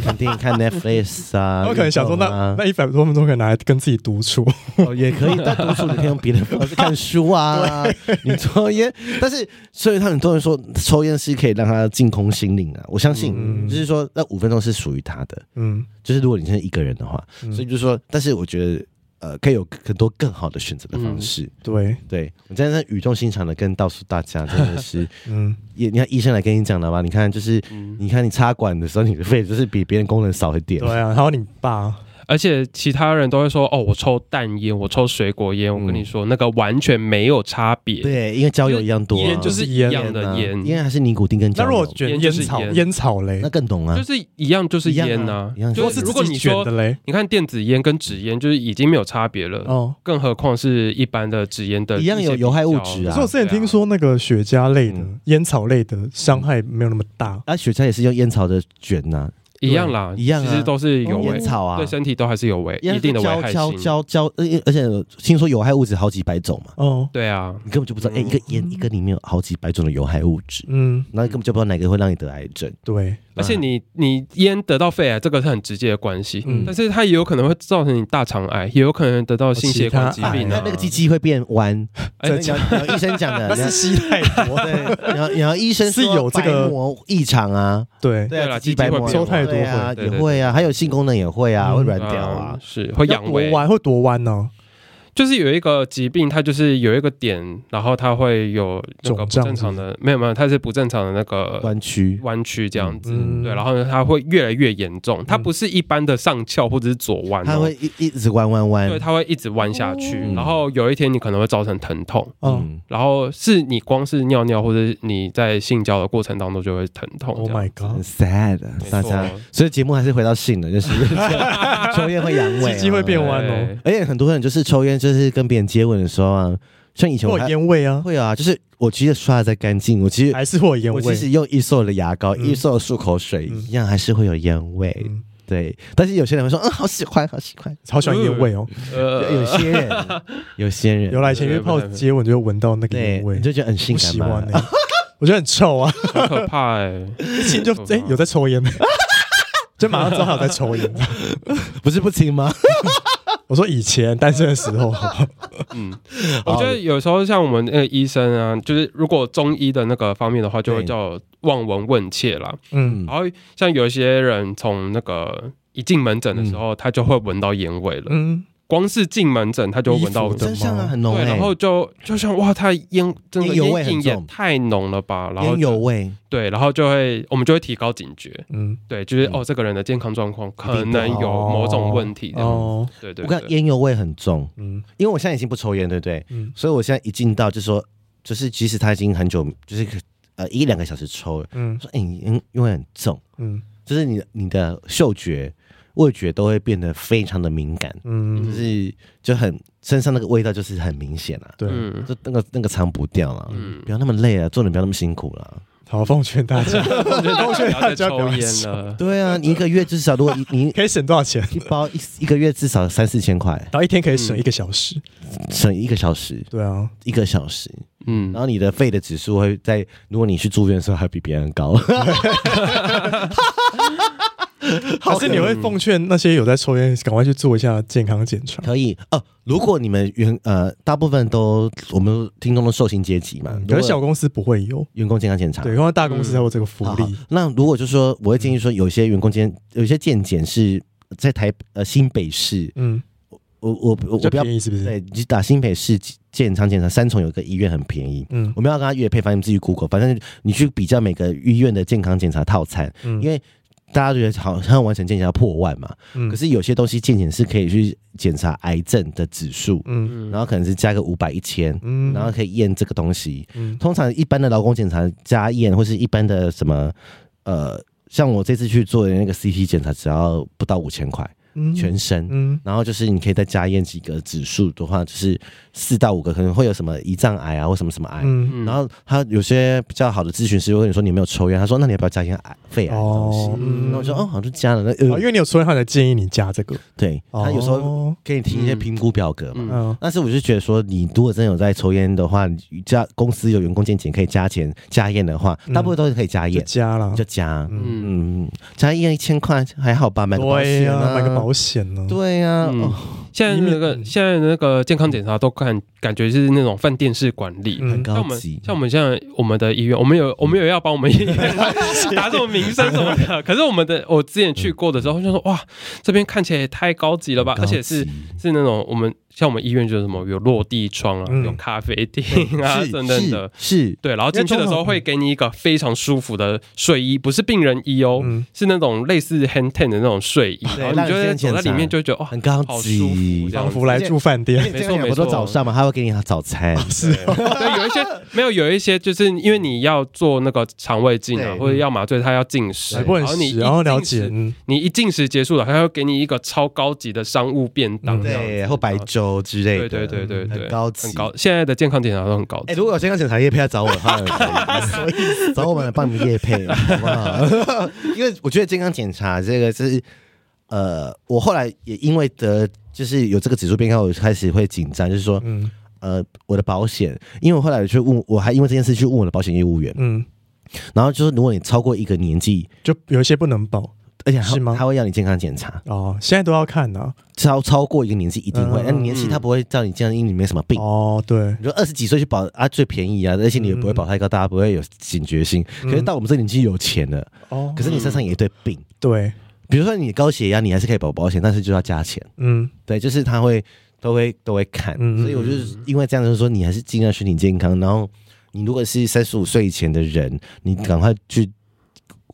A: 看电影、看 Netflix 啊，*laughs*
B: 我可能想说那，那那一百多分钟可以拿来跟自己独处，
A: 哦，也可以。但独处你可以用别的方式看书啊，*laughs* 你抽烟。但是，所以他很多人说抽烟是可以让他净空心灵啊。我相信，嗯、就是说那五分钟是属于他的。嗯，就是如果你现在一个人的话，嗯、所以就是说，但是我觉得。呃，可以有更多更好的选择的方式。嗯、
B: 对，
A: 对我真的语重心长的跟告诉大家，真的是，*laughs* 嗯，也你看医生来跟你讲了吧？你看，就是，嗯、你看你插管的时候，你的肺就是比别人功能少一点。
B: 对啊，然后你爸。
C: 而且其他人都会说哦，我抽淡烟，我抽水果烟。我跟你说，那个完全没有差别。
A: 对，因为焦油一样多，
C: 烟就是一样的烟，
A: 烟还是尼古丁跟焦油。
B: 那如果卷烟草，烟草嘞，
A: 那更懂啊，
C: 就是一样，就是烟呐，一样。就是如果你说的嘞，你看电子烟跟纸烟，就是已经没有差别了。哦，更何况是一般的纸烟的，
A: 一样有有害物质啊。
B: 可是我之前听说那个雪茄类的烟草类的伤害没有那么大，
A: 啊，雪茄也是用烟草的卷呐。
C: 一样啦，一样，其实都是有
A: 烟草啊，
C: 对身体都还是有危一定的危害性。
A: 胶胶而且听说有害物质好几百种嘛。
C: 哦，对啊，
A: 你根本就不知道，哎，一个烟一个里面有好几百种的有害物质，嗯，那根本就不知道哪个会让你得癌症。
B: 对。
C: 而且你你烟得到肺癌，这个是很直接的关系，嗯，但是它也有可能会造成你大肠癌，也有可能得到心血管疾病啊。
A: 那个机器会变弯，哎，医生讲的，*laughs*
B: 那是吸太多，
A: 对，然后然后医生
B: 是有这个。
A: 异常啊，
B: 对。
C: 对了，
A: 鸡白膜。
B: 抽太多
A: 啊，也会啊，还有性功能也会啊，会软掉啊，
C: 是会阳痿，
B: 弯会多弯呢？
C: 就是有一个疾病，它就是有一个点，然后它会有那个不正常的，没有没有，它是不正常的那个
A: 弯曲。
C: 弯曲这样子，嗯、对，然后呢，它会越来越严重，它不是一般的上翘或者是左弯，
A: 它会一一直弯弯弯，
C: 对，它会一直弯下去，嗯、然后有一天你可能会造成疼痛，嗯，然后是你光是尿尿或者你在性交的过程当中就会疼痛
B: ，Oh my god，
A: 很 sad，大家，所以节目还是回到性的，就是 *laughs* 抽烟会阳痿，*laughs*
B: 机会变弯哦，
A: 而且很多人就是抽烟就是跟别人接吻的时候啊，像以前我
B: 烟味啊，
A: 会啊，就是我其实刷的再干净，我其实
B: 还是会有烟味。
A: 我其实用一瘦的牙膏，一瘦的漱口水一样，还是会有烟味。对，但是有些人会说，嗯，好喜欢，好喜欢，
B: 好喜欢烟味哦。
A: 呃，有些人，有些人，
B: 有来前约炮接吻就闻到那个烟味，
A: 你就觉得很性感吗？
B: 我觉得很臭啊，
C: 很可怕哎。
B: 一亲就哎，有在抽烟，*laughs* 就马上知道他有在抽烟，*laughs*
A: 不是不亲吗？
B: 我说以前单身的时候，*laughs*
C: 嗯，*laughs* 我觉得有时候像我们那个医生啊，就是如果中医的那个方面的话，就会叫望闻问切啦。嗯，然后像有一些人从那个一进门诊的时候，他就会闻到烟味了。嗯。光是进门诊，他就闻到
A: 真香啊，很浓。
C: 对，然后就就像哇，他烟真的烟瘾也太浓了吧，然后
A: 烟油味。
C: 对，然后就会我们就会提高警觉。嗯，对，就是哦，这个人的健康状况可能有某种问题。哦，对对。
A: 我看烟油味很重，嗯，因为我现在已经不抽烟，对不对？嗯，所以我现在一进到就说，就是即使他已经很久，就是呃一两个小时抽了，嗯，说哎，烟烟味很重，嗯，就是你你的嗅觉。味觉都会变得非常的敏感，嗯，就是就很身上那个味道就是很明显了，对，就那个那个藏不掉了，嗯，不要那么累啊，做人不要那么辛苦了。
B: 好，奉劝大家，*laughs* 奉劝大家
C: 不要抽烟了。
A: 对啊，你一个月至少如果你
B: 可以省多少钱？
A: 一包一一个月至少三四千块，然
B: 后一天可以省一个小时，
A: 省一个小时，
B: 对啊，
A: 一个小时，嗯，然后你的肺的指数会在如果你去住院的时候还比别人高。*laughs*
B: 可是你会奉劝那些有在抽烟，赶快去做一下健康检查。
A: 可以哦，如果你们员呃大部分都我们听众的受薪阶级嘛，
B: 可是小公司不会有
A: 员工健康检查，
B: 对，因为大公司才有这个福利。
A: 嗯、那如果就是说，我会建议说，有些员工健有些健检是在台呃新北市，嗯，我我我我不要
B: 便宜是不是？
A: 对，你打新北市健康检查，三重有个医院很便宜，嗯，我们要跟他约配，反正你自己 Google，反正你去比较每个医院的健康检查套餐，嗯，因为。大家觉得好像完成健检要破万嘛，嗯，可是有些东西健检是可以去检查癌症的指数，嗯，然后可能是加个五百一千，嗯，然后可以验这个东西，嗯，通常一般的劳工检查加验或是一般的什么，呃，像我这次去做的那个 CT 检查，只要不到五千块。全身，嗯，然后就是你可以再加验几个指数的话，就是四到五个，可能会有什么胰脏癌啊，或什么什么癌。嗯，然后他有些比较好的咨询师会跟你说你没有抽烟，他说那你要不要加一些癌肺癌的东西？嗯，那我说哦，好像就加了那，
B: 因为你有抽烟，他才建议你加这个。对，
A: 他有时候给你提一些评估表格嘛。嗯，但是我就觉得说，你如果真的有在抽烟的话，你加公司有员工健检可以加钱加验的话，大部分都是可以加验，
B: 加了
A: 就加，嗯，加验一千块还好吧？买个保险啊，
B: 买个保险呢？
A: 对呀、啊。嗯
C: 现在那个现在那个健康检查都感感觉是那种饭店式管理，
A: 很高级。
C: 像我们像我们现在我们的医院，我们有我们有要帮我们医院打什么名声什么的。*laughs* 可是我们的我之前去过的时候，就说哇，这边看起来也太高级了吧，而且是是那种我们像我们医院就是什么有落地窗啊，有咖啡厅啊 *laughs* 等等的，
A: 是
C: 对。然后进去的时候会给你一个非常舒服的睡衣，不是病人衣哦，是那种类似 hand ten 的那种睡衣，然后你就会走在里面就觉得哦，
A: 很高级。
B: 仿佛来住饭店，
A: 没错没错。早上嘛，他会给你早餐，*laughs*
C: 是。*laughs* 对，有一些没有，有一些就是因为你要做那个肠胃镜啊，或者要麻醉，他要进食，然后你
B: 然后了解，
C: 你一进食结束了，他要给你一个超高级的商务便当，
A: 对，或白粥之类的，
C: 对对对对，
A: 很高级，很高。
C: 现在的健康检查都很高级。
A: 哎，如果有健康检查业配要找我的话，*laughs* 找我们来帮你们业配，*laughs* 好不好？因为我觉得健康检查这个是。呃，我后来也因为得就是有这个指数变高，我开始会紧张，就是说，嗯，呃，我的保险，因为我后来去问，我还因为这件事去问我的保险业务员，嗯，然后就是如果你超过一个年纪，
B: 就有一些不能保，
A: 而且是吗？他会要你健康检查。
B: 哦，现在都要看的，
A: 超超过一个年纪一定会，那年纪他不会叫你这样，因为你没什么病。
B: 哦，对，
A: 你说二十几岁去保啊最便宜啊，而且你也不会保太高，大家不会有警觉性，可是到我们这年纪有钱了，哦，可是你身上有一堆病，
B: 对。
A: 比如说你高血压，你还是可以保保险，但是就要加钱。嗯，对，就是他会都会都会看，嗯、所以我就是因为这样，就是说你还是尽量身体健康。然后你如果是三十五岁以前的人，你赶快去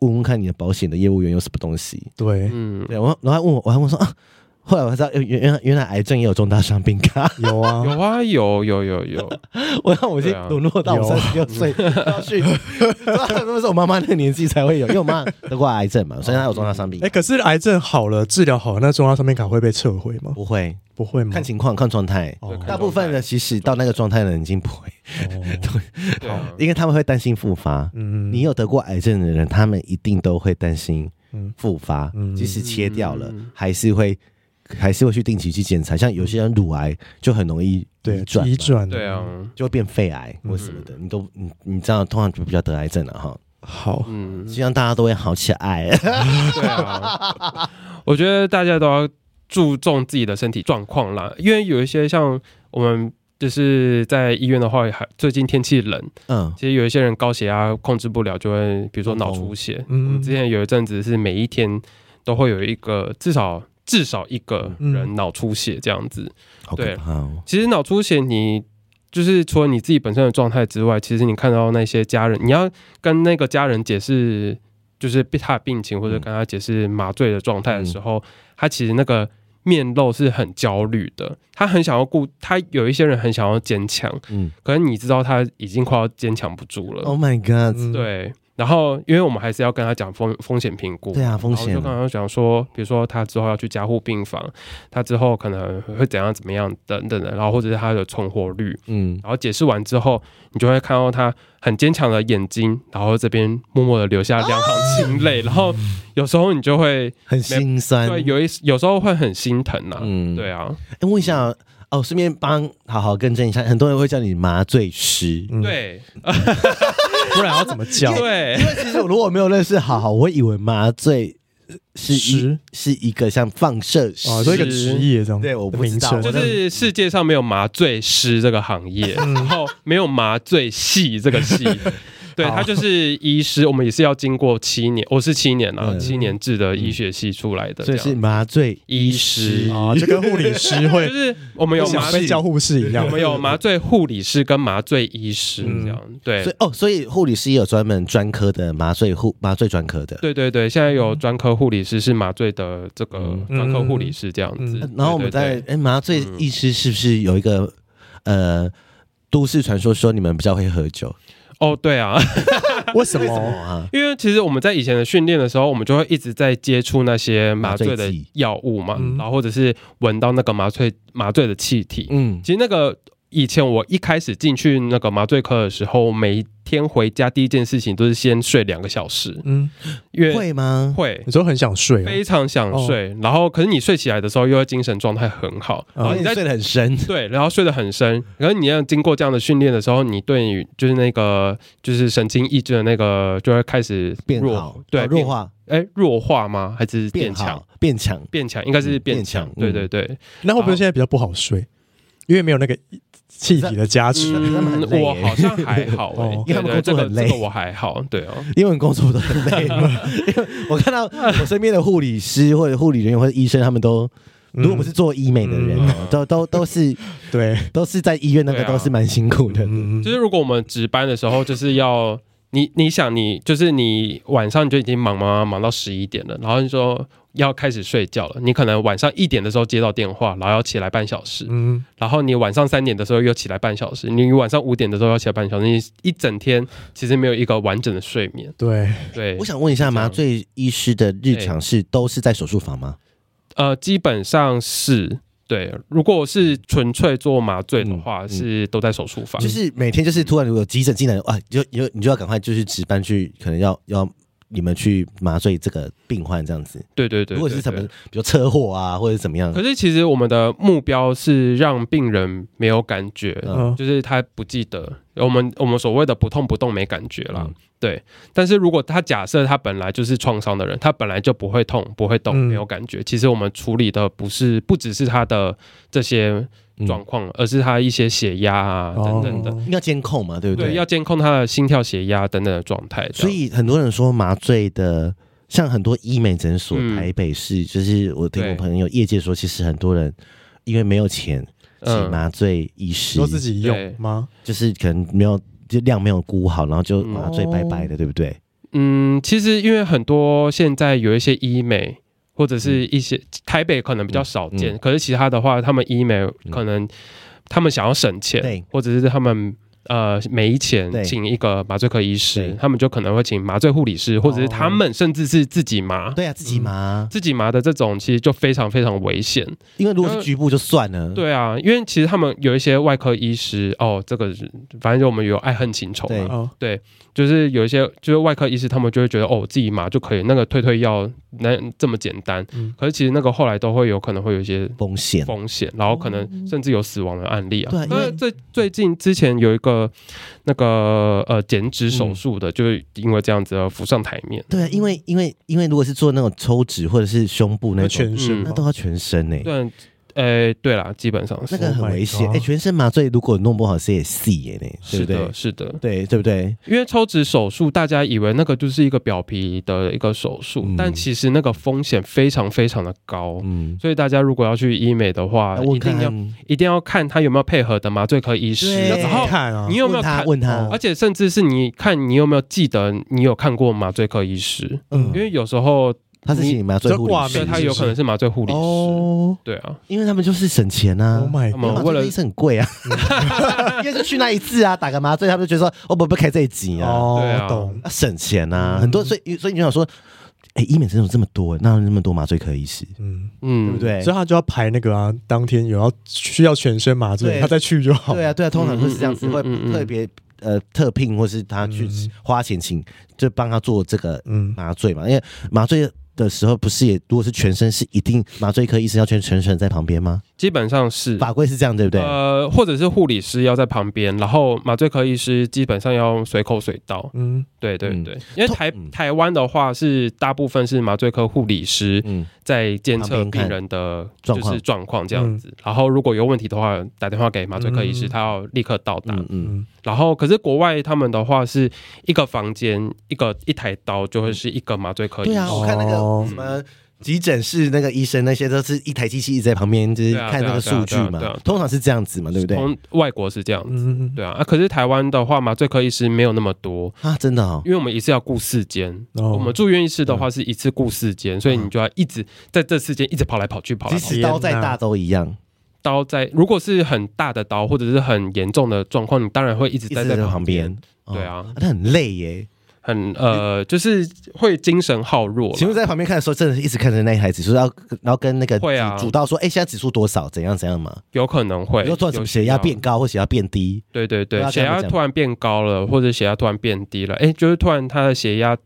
A: 问问看你的保险的业务员有什么东西。
B: 对，嗯，
A: 对，我然后问我，我还问说啊。后来我才知道，原原原来癌症也有重大伤病卡，*laughs* *laughs*
B: 有啊，
C: 有啊，有有有有。*laughs*
A: 我让我已经沦落到我三十六岁要去，那是我妈妈那个年纪才会有，因为我妈得过癌症嘛，所以她有重大伤病。
B: 哎，可是癌症好了，治疗好了，那重大伤病卡会被撤回吗？
A: 不会，
B: 不会吗？
A: 看情况，看状态。大部分的其实到那个状态的人已经不会，对，因为他们会担心复发。嗯，你有得过癌症的人，他们一定都会担心复发，即使切掉了，还是会。还是会去定期去检查，像有些人乳癌就很容易
B: 对转移转，
C: 对啊，
A: 就会变肺癌或什么的，你都你你这样通常就比较得癌症了哈。
B: 好，
A: 嗯，希望大家都会好起来。*laughs* 对
C: 啊，我觉得大家都要注重自己的身体状况啦，因为有一些像我们就是在医院的话，还最近天气冷，嗯，其实有一些人高血压控制不了，就会比如说脑出血。嗯，我们之前有一阵子是每一天都会有一个至少。至少一个人脑出血这样子，
A: 嗯、对，
C: 其实脑出血你就是除了你自己本身的状态之外，其实你看到那些家人，你要跟那个家人解释，就是他的病情或者跟他解释麻醉的状态的时候，嗯、他其实那个面露是很焦虑的，他很想要顾，他有一些人很想要坚强，嗯，可是你知道他已经快要坚强不住了。
A: Oh my god！
C: 对。然后，因为我们还是要跟他讲风风险评估，
A: 对啊，风险。
C: 就刚刚讲说，比如说他之后要去加护病房，他之后可能会怎样怎么样等等的，然后或者是他的存活率，嗯，然后解释完之后，你就会看到他很坚强的眼睛，然后这边默默的流下两行清泪，啊、*gasps* 然后有时候你就会
A: 很心酸，
C: 对，有一有时候会很心疼呐、啊，嗯，对啊。
A: 哎，问一下。哦，顺便帮好好更正一下，很多人会叫你麻醉师，
C: 对，*laughs*
B: 不然要怎么教？
C: 对，
A: 因为其实如果没有认识好好，我会以为麻醉是一是一个像放射
B: 哦，一个职业这样。
A: 对，我不知道，
C: 就是世界上没有麻醉师这个行业，然后没有麻醉系这个系。*laughs* 对，他就是医师，我们也是要经过七年，我是七年啊，七年制的医学系出来的，
A: 所以是麻醉医师。
B: 啊，就跟护理师会，*laughs*
C: 就是我们有麻醉
B: 教护士一样，
C: 我们有麻醉护理师跟麻醉医师这样，对，
A: 所以哦，所以护理师也有专门专科的麻醉护麻醉专科的，
C: 对对对，现在有专科护理师是麻醉的这个专科护理师这样子，
A: 然后我们在哎，麻醉医师是不是有一个呃都市传说说你们比较会喝酒？
C: 哦，对啊，*laughs*
B: 为什么啊？*laughs*
C: 因为其实我们在以前的训练的时候，我们就会一直在接触那些麻醉的药物嘛，然后或者是闻到那个麻醉麻醉的气体。嗯，其实那个。以前我一开始进去那个麻醉科的时候，每一天回家第一件事情都是先睡两个小时。嗯，
A: 因为会吗？
C: 会，
B: 有时候很想睡，
C: 非常想睡。然后，可是你睡起来的时候，又会精神状态很好。然后
A: 你在睡得很深，*laughs*
C: 对，然后睡得很深。然后你要经过这样的训练的时候，你对于就是那个就是神经抑制的那个就会开始
A: 变好，
C: 对，
A: 弱化。
C: 哎，弱化吗？还是变强？
A: 变强，
C: 变强，应该是变强。对对对。
B: 那会不会现在比较不好睡？因为没有那个。气体的加持，
C: 嗯，我好像还好哦，因为他们工作很累，我还好，对哦，
A: 因为工作都很累。因为我看到我身边的护理师或者护理人员或者医生，他们都如果不是做医美的人，都都都是
B: 对，
A: 都是在医院那个都是蛮辛苦的。
C: 就是如果我们值班的时候，就是要你你想你就是你晚上就已经忙忙忙忙到十一点了，然后你说。要开始睡觉了，你可能晚上一点的时候接到电话，然后要起来半小时，嗯，然后你晚上三点的时候又起来半小时，你晚上五点的时候要起来半小时，你一整天其实没有一个完整的睡眠。
B: 对
C: 对，
A: 我想问一下，麻醉医师的日常是都是在手术房吗？
C: 呃，基本上是。对，如果是纯粹做麻醉的话，嗯嗯、是都在手术房，
A: 就是每天就是突然如果有急诊进来，啊，就就你就要赶快就是值班去，可能要要。你们去麻醉这个病患这样子，
C: 对对对，
A: 如果是什么，比如车祸啊，或者怎么样？
C: 可是其实我们的目标是让病人没有感觉，嗯、就是他不记得。我们我们所谓的不痛不动没感觉了，嗯、对。但是如果他假设他本来就是创伤的人，他本来就不会痛不会动没有感觉，嗯、其实我们处理的不是不只是他的这些。状况，而是他一些血压啊等等的，
A: 应该监控嘛，对不对？
C: 对，要监控他的心跳、血压等等的状态。
A: 所以很多人说麻醉的，像很多医美诊所，台北市就是我听我朋友业界说，其实很多人因为没有钱请麻醉医师，
B: 都自己用吗？
A: 就是可能没有就量没有估好，然后就麻醉拜拜的，对不对？
C: 嗯，其实因为很多现在有一些医美。或者是一些台北可能比较少见，可是其他的话，他们医美可能他们想要省钱，或者是他们呃没钱请一个麻醉科医师，他们就可能会请麻醉护理师，或者是他们甚至是自己麻。
A: 对啊，自己麻，
C: 自己麻的这种其实就非常非常危险，
A: 因为如果是局部就算了。
C: 对啊，因为其实他们有一些外科医师哦，这个反正就我们有爱恨情仇嘛，对。就是有一些，就是外科医师，他们就会觉得哦，自己麻就可以，那个退退药那这么简单。嗯、可是其实那个后来都会有可能会有一些风险风险，然后可能甚至有死亡的案例啊。对，因为最最近之前有一个那个呃减脂手术的，嗯、就是因为这样子而浮上台面。
A: 对，因为因为因为如果是做那种抽脂或者是胸部那种全身，那都要全身呢。
C: 对。呃，对啦，基本上是
A: 那个很危险。哎，全身麻醉如果弄不好是也死耶呢，
C: 是的，是的，
A: 对，对不对？
C: 因为抽脂手术，大家以为那个就是一个表皮的一个手术，但其实那个风险非常非常的高。嗯，所以大家如果要去医美的话，一定要一定要看他有没有配合的麻醉科医师，然后看你有没有看
A: 问他，
C: 而且甚至是你看你有没有记得你有看过麻醉科医师，嗯，因为有时候。
A: 他是请麻醉护理师，
C: 他有可能是麻醉护理师。哦，对啊，
A: 因为他们就是省钱啊。Oh my god，为了医生很贵啊，*laughs* 因为是去那一次啊，打个麻醉，他们就觉得说，我不不开这一集啊。哦，懂，省钱啊，很多，所以所以你就想说，哎，医美诊所这么多，那那么多麻醉科医师，嗯。嗯，对不对？
B: 所以他就要排那个啊，当天有要需要全身麻醉，他再去就好。
A: 对啊，对啊，通常都是这样子，会特别呃特聘，或是他去花钱请，就帮他做这个麻醉嘛，因为麻醉。的时候不是也，如果是全身是一定麻醉科医生要全全程在旁边吗？
C: 基本上是
A: 法规是这样，对不对？
C: 呃，或者是护理师要在旁边，然后麻醉科医师基本上要随口随到。嗯，对对对，因为台台湾的话是大部分是麻醉科护理师在监测病人的就是状况这样子，然后如果有问题的话，打电话给麻醉科医师，他要立刻到达。嗯，然后可是国外他们的话是一个房间一个一台刀就会是一个麻醉科医师。对
A: 啊，我看那个什么。急诊室那个医生，那些都是一台机器一直在旁边，就是看那个数据嘛。通常是这样子嘛，对不对？从
C: 外国是这样子，对啊。啊，可是台湾的话，麻醉科医师没有那么多
A: 啊，真的哦。
C: 因为我们一次要顾四间，我们住院医师的话是一次顾四间，所以你就要一直在这四间一直跑来跑去，跑来跑去。
A: 其实刀再大都一样，
C: 刀在如果是很大的刀或者是很严重的状况，你当然会一直待在旁边。对啊，
A: 那很累耶。
C: 很呃，就是会精神耗弱。
A: 请问在旁边看的时候，真的是一直看着那一台指数，要然后跟那个会啊，主刀说，哎，现在指数多少？怎样怎样嘛？
C: 有可能会，
A: 有做什么血压变高或血压变低？
C: 对对对，血压突然变高了，或者血压突然变低了，哎，就是突然他的血压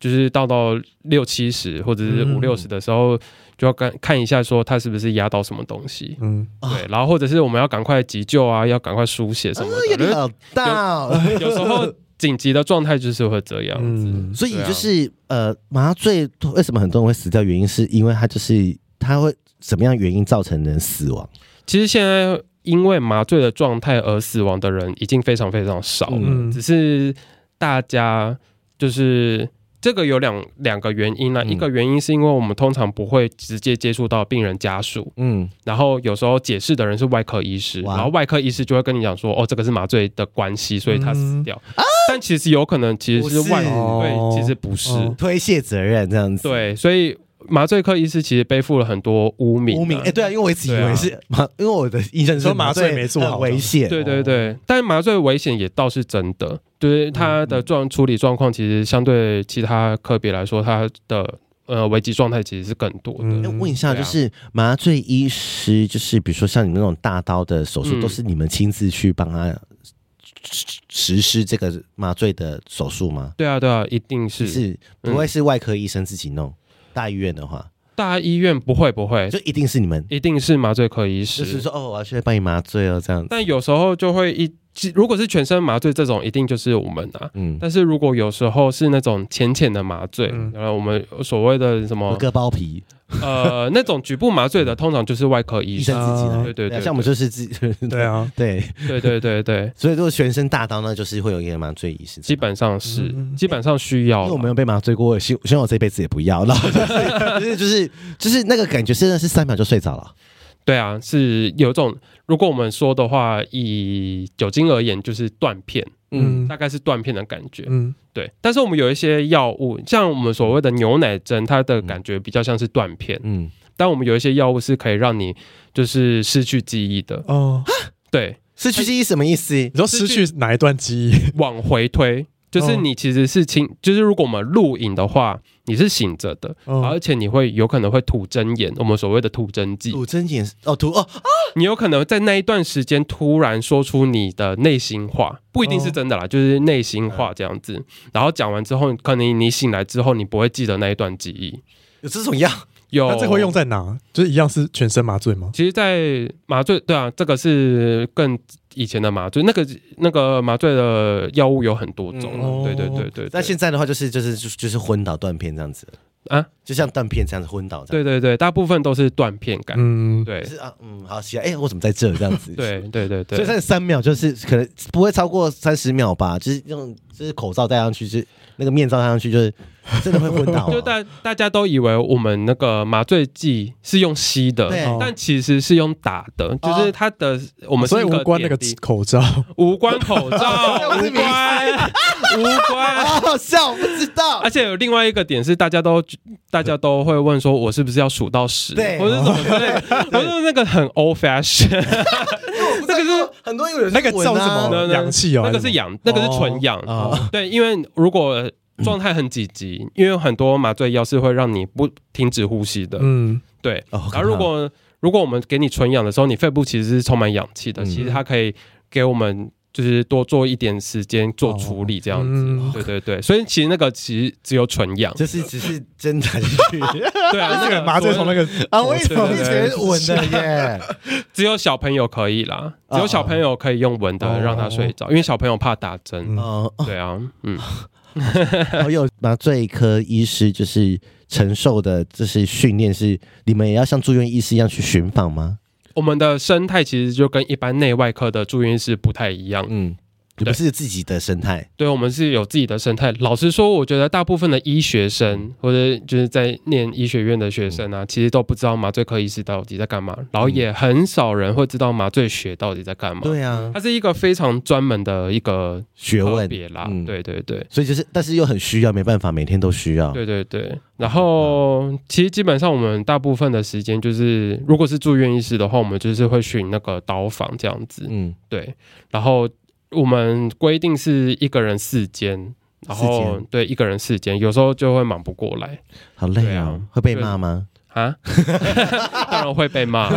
C: 就是到到六七十或者是五六十的时候，就要看看一下，说他是不是压到什么东西。嗯，对，然后或者是我们要赶快急救啊，要赶快输血什么的。
A: 好大哦，
C: 有时候。紧急的状态就是会这样子，嗯、
A: 所以就是、啊、呃，麻醉为什么很多人会死掉？原因是因为它就是它会什么样原因造成人死亡？
C: 其实现在因为麻醉的状态而死亡的人已经非常非常少了，嗯、只是大家就是。这个有两两个原因呢，一个原因是因为我们通常不会直接接触到病人家属，嗯，然后有时候解释的人是外科医师，然后外科医师就会跟你讲说，哦，这个是麻醉的关系，所以他死掉，但其实有可能其实是外，对，其实不是。
A: 推卸责任这样子，
C: 对，所以。麻醉科医师其实背负了很多污名，
A: 污名哎，对啊，因为我一直以为是麻，因为我的医生说麻醉没做好，危险，
C: 对对对，但麻醉危险也倒是真的，就是他的状处理状况，其实相对其他科别来说，他的呃危机状态其实是更多的。
A: 那问一下，就是麻醉医师，就是比如说像你们那种大刀的手术，都是你们亲自去帮他实施这个麻醉的手术吗？
C: 对啊，对啊，一定是，
A: 是不会是外科医生自己弄。大医院的话，
C: 大医院不会不会，
A: 就一定是你们，
C: 一定是麻醉科医师，
A: 就是说哦，我要去帮你麻醉哦，这样子。
C: 但有时候就会一，如果是全身麻醉这种，一定就是我们啊。嗯。但是如果有时候是那种浅浅的麻醉，然后我们所谓的什么
A: 割包皮。
C: 呃，那种局部麻醉的，通常就是外科医生自己来。对对对，
A: 像我们就是自
B: 己对啊，*laughs*
A: 对
C: 对对对对。
A: 所以如果全身大刀呢，就是会有一个麻醉医师。
C: 基本上是，基本上需要。
A: 因为我没有被麻醉过，希希望我这辈子也不要。然后就是 *laughs* 就是就是那个感觉，真的是三秒就睡着了。
C: 对啊，是有种。如果我们说的话，以酒精而言，就是断片。嗯，大概是断片的感觉。嗯，对。但是我们有一些药物，像我们所谓的牛奶针，它的感觉比较像是断片。嗯，但我们有一些药物是可以让你就是失去记忆的。哦，*sniffs* 对，
A: 失去记忆什么意思？
B: 你说失去哪一段记忆？
C: 往回推。就是你其实是清，就是如果我们录影的话，你是醒着的，而且你会有可能会吐真言，我们所谓的吐真剂。
A: 吐真言哦，吐哦，
C: 你有可能在那一段时间突然说出你的内心话，不一定是真的啦，就是内心话这样子。然后讲完之后，可能你醒来之后，你不会记得那一段记忆。
A: 有这种药？
C: 有。
B: 那这会用在哪？就是一样是全身麻醉吗？
C: 其实，在麻醉，对啊，这个是更。以前的麻醉，那个那个麻醉的药物有很多种，嗯、对对对对。
A: 那现在的话，就是就是就是昏倒断片这样子啊，就像断片这样子昏倒。
C: 对对对，大部分都是断片感。嗯，对。
A: 是啊，嗯，好，行。哎、欸，我怎么在这这样子？*laughs*
C: 对对对对。
A: 所以三三秒就是可能不会超过三十秒吧，就是用就是口罩戴上去，就是那个面罩戴上去，就是。*laughs* 真的会昏倒，
C: 就大大家都以为我们那个麻醉剂是用吸的，但其实是用打的，就是它的我们
B: 所以无关那个口罩，
C: 无关口罩，*laughs* 无关 *laughs* 无关，
A: 好好笑，我不知道。
C: 而且有另外一个点是，大家都大家都会问说，我是不是要数到十？对，我是怎么之类，我说那个很 old fashion，
A: 那个是很多有人
B: 那个叫什么？氧气哦，
C: 那个是氧，那个是纯氧。啊。对，因为如果状态很紧急，因为很多麻醉药是会让你不停止呼吸的。嗯，对。然后如果如果我们给你纯氧的时候，你肺部其实是充满氧气的，其实它可以给我们就是多做一点时间做处理这样子。哦嗯、对对对，所以其实那个其实只有纯氧，
A: 就是只是真的 *laughs*
C: 对啊，*laughs* 那个
B: 麻醉从那个
A: 啊，我以为是闻的 *laughs* 耶，
C: 只有小朋友可以啦，只有小朋友可以用闻的让他睡着，因为小朋友怕打针。哦，对啊，嗯。
A: 还有麻醉科医师就是承受的，这是训练是你们也要像住院医师一样去巡访吗？
C: 我们的生态其实就跟一般内外科的住院医师不太一样，嗯。
A: 你不是自己的生态，
C: 对，我们是有自己的生态。老实说，我觉得大部分的医学生或者就是在念医学院的学生啊，其实都不知道麻醉科医师到底在干嘛，然后也很少人会知道麻醉学到底在干嘛。
A: 对啊，
C: 它是一个非常专门的一个
A: 学问
C: 别啦。对对对，
A: 所以就是，但是又很需要，没办法，每天都需要。
C: 对对对，然后其实基本上我们大部分的时间就是，如果是住院医师的话，我们就是会巡那个刀房这样子。嗯，对，然后。我们规定是一个人四间，然后对一个人四间，有时候就会忙不过来，
A: 好累啊！会被骂吗？
C: 啊，*laughs* 当然会被骂。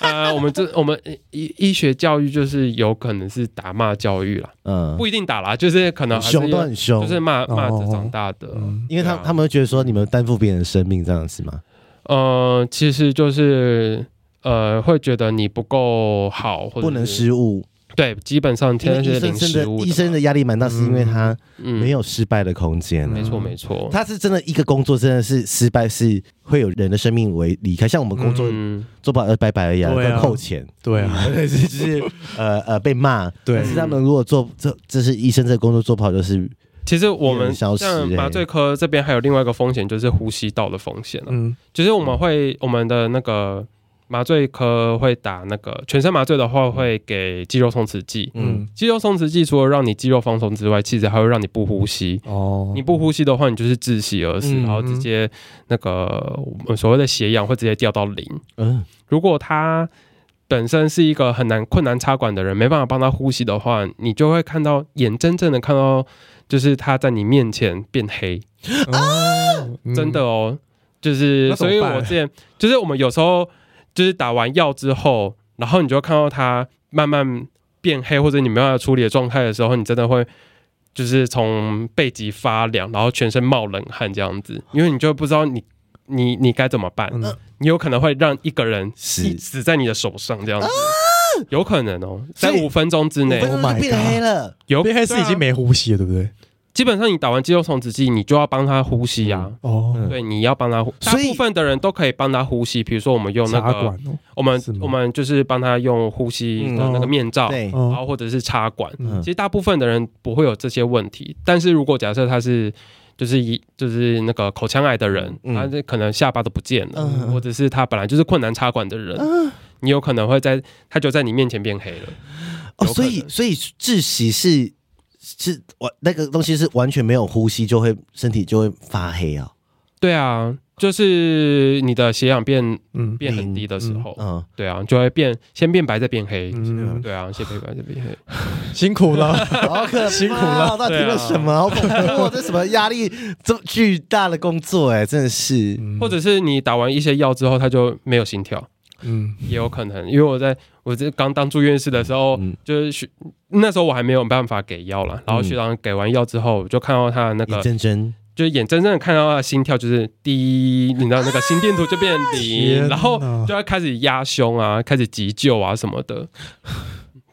C: 啊，*laughs* 我们这我们医医学教育就是有可能是打骂教育啦，嗯，不一定打啦，就是可能
A: 凶都很凶，
C: 就是骂骂着长大的，
A: 嗯、因为他、啊、他们会觉得说你们担负别人的生命这样子吗？
C: 呃，其实就是。呃，会觉得你不够好，或者
A: 不能失误。
C: 对，基本上天生是零失误。
A: 医生的压力蛮大，是因为他没有失败的空间。
C: 没错，没错。
A: 他是真的一个工作，真的是失败是会有人的生命为离开。像我们工作嗯做不好而拜拜而已，要扣钱。
B: 对啊，
A: 就是 *laughs* 呃呃被骂。
B: 对，
A: 但是他们如果做这这是医生这个工作做不好，就是
C: 其实我们像麻醉科这边还有另外一个风险，就是呼吸道的风险。嗯，就是我们会我们的那个。麻醉科会打那个全身麻醉的话，会给肌肉松弛剂。嗯，肌肉松弛剂除了让你肌肉放松之外，其实还会让你不呼吸。哦，你不呼吸的话，你就是窒息而死，嗯、然后直接那个我们所谓的血氧会直接掉到零。嗯，如果他本身是一个很难困难插管的人，没办法帮他呼吸的话，你就会看到眼睁睁的看到，就是他在你面前变黑。啊，真的哦，就是所以，我之前就是我们有时候。就是打完药之后，然后你就看到它慢慢变黑，或者你没办法处理的状态的时候，你真的会就是从背脊发凉，然后全身冒冷汗这样子，因为你就不知道你你你该怎么办，嗯、你有可能会让一个人死。死在你的手上这样子，啊、有可能哦，在五分钟之内，
A: 五分钟就变黑了，
B: 有变黑是已经没呼吸了，对不对？
C: 基本上，你打完肌肉松弛剂，你就要帮他呼吸啊。哦，对，你要帮他呼。大部分的人都可以帮他呼吸。比如说，我们用那个，我们我们就是帮他用呼吸的那个面罩，然后或者是插管。其实大部分的人不会有这些问题。但是如果假设他是就是一就是那个口腔癌的人，他可能下巴都不见了，或者是他本来就是困难插管的人，你有可能会在他就在你面前变黑了。
A: 哦，所以所以窒息是。是完那个东西是完全没有呼吸，就会身体就会发黑啊。
C: 对啊，就是你的血氧变嗯变很低的时候，嗯，对啊，就会变先变白再变黑，嗯，对啊，先变白再变黑，*laughs*
B: 辛苦了，*laughs*
A: 好可怕，辛苦了，到底为什么？好恐怖，这什么压力这么巨大的工作？哎，真的是，
C: 或者是你打完一些药之后，他就没有心跳。嗯，也有可能，因为我在我这刚当住院室的时候，嗯、就是学那时候我还没有办法给药了，然后学长给完药之后，就看到他的那个
A: 眼睁睁，
C: 就眼睁睁的看到他的心跳就是滴，你知道那个心电图就变零，啊、然后就要开始压胸啊，开始急救啊什么的。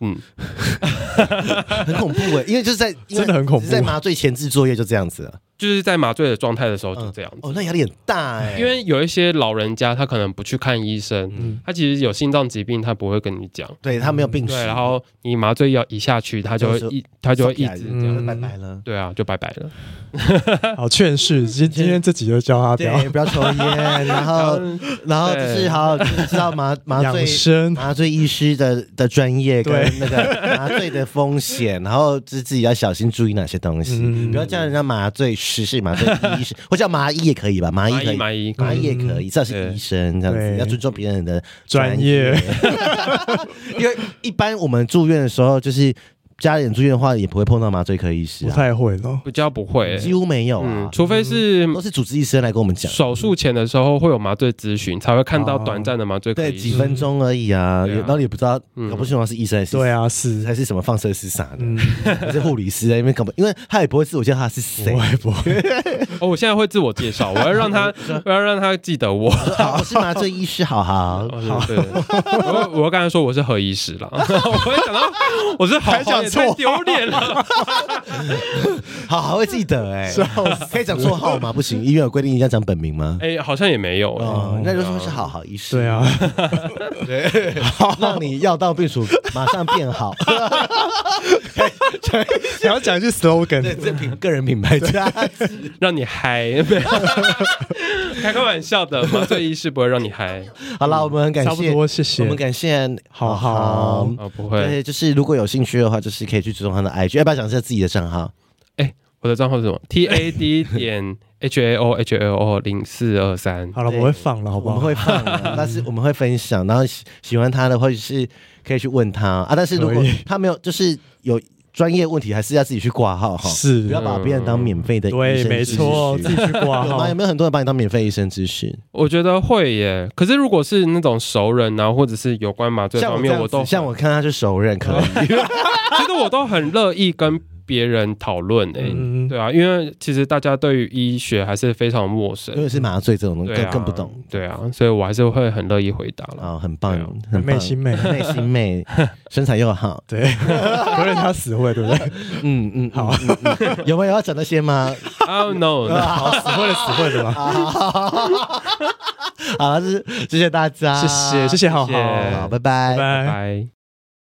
C: 嗯，*laughs*
A: 很恐怖哎，因为就是在
B: 真的很恐怖，
A: 在麻醉前置作业就这样子了。
C: 就是在麻醉的状态的时候就这样子，
A: 哦，那压力很大哎。
C: 因为有一些老人家他可能不去看医生，嗯，他其实有心脏疾病，他不会跟你讲，
A: 对他没有病史，
C: 对，然后你麻醉药一下去，他就会一他就会一直这样。
A: 拜拜了，
C: 对啊，就拜拜了。*laughs*
B: 好劝世，今今天这集就教他不要。
A: 不要抽烟，然后 *laughs* 然后就是好好知道麻麻醉麻醉医师的的专业跟那个麻醉的风险，然后自自己要小心注意哪些东西，不要叫人家麻醉。实是麻醉医师，*laughs* 或叫麻医也可以吧？麻医可以，
C: 麻医
A: 麻医也可以，至少是医生这样子，要尊重别人的专业。*laughs* 因为一般我们住院的时候，就是家里人住院的话，也不会碰到麻醉科医师，
B: 不太会的，
C: 比较不会，
A: 几乎没有啊，
C: 除非是
A: 都是主治医生来跟我们讲。
C: 手术前的时候会有麻醉咨询，才会看到短暂的麻醉科医师，
A: 对，几分钟而已啊，然后也不知道搞不清楚是医生还是
B: 对啊，是
A: 还是什么放射师啥的，还是护理师在那边搞不，因为他也不会自我介绍他是谁，
B: 不会。*laughs*
C: 哦，我现在会自我介绍，我要让他，*laughs* 我要让他记得我，
A: 我是麻醉医师，好好。
C: 好，对，我我刚才说我是何医师了，*laughs* 我会想到我是好好也太丢脸了，*laughs*
A: 好好会记得哎，可以讲错号吗？不行，医院有规定一定要讲本名吗？
C: 哎，好像也没有，
A: 哦，那就说是好好医师，
B: 对啊，*laughs*
A: 对，*laughs* 让你药到病除，马上变好，
B: 想要讲一句 slogan，
A: 对，这品个人品牌价值，
C: 让你嗨，开个玩笑的，麻醉医师不会让你嗨。
A: 好了，我们很感谢，
B: 差不多，谢谢，
A: 我们感谢好好，
C: 不会，
A: 对，就是如果有兴趣的话，就是可以去追踪他的 IG，要不要讲一下自己的账号？
C: 哎，我的账号是什么？*laughs* T A D 点 H A O H L O 零四二三。
B: 好了，我会放了，好不好？
A: 我们会放，*laughs* 但是我们会分享，然后喜喜欢他的，或者是可以去问他啊。但是如果他没有，就是有。专业问题还是要自己去挂号哈，
B: 是
A: 不要把别人当免费的医生咨询。
B: 对，没错，*laughs* 自己去挂号。
A: 有没有很多人把你当免费医生咨询？
C: 我觉得会耶。可是如果是那种熟人啊，或者是有关麻醉方面，我都
A: 像我看他是熟人，可以。*laughs*
C: 其实我都很乐意跟。别人讨论诶，对啊，因为其实大家对于医学还是非常陌生，
A: 因为是麻醉这种东西更更不懂，
C: 对啊，所以我还是会很乐意回答了
A: 啊，很棒，很
B: 美心美，*laughs*
A: 美心美，*laughs* 身材又好，
B: 对，不认他死会，对不对？
A: 嗯嗯，好，*laughs* 有没有要讲那些吗
C: ？Oh no，
B: 好死会的死会的吧？
A: 好，是谢谢大家，
B: 谢谢谢谢，好好，
A: 拜拜。
C: 拜拜。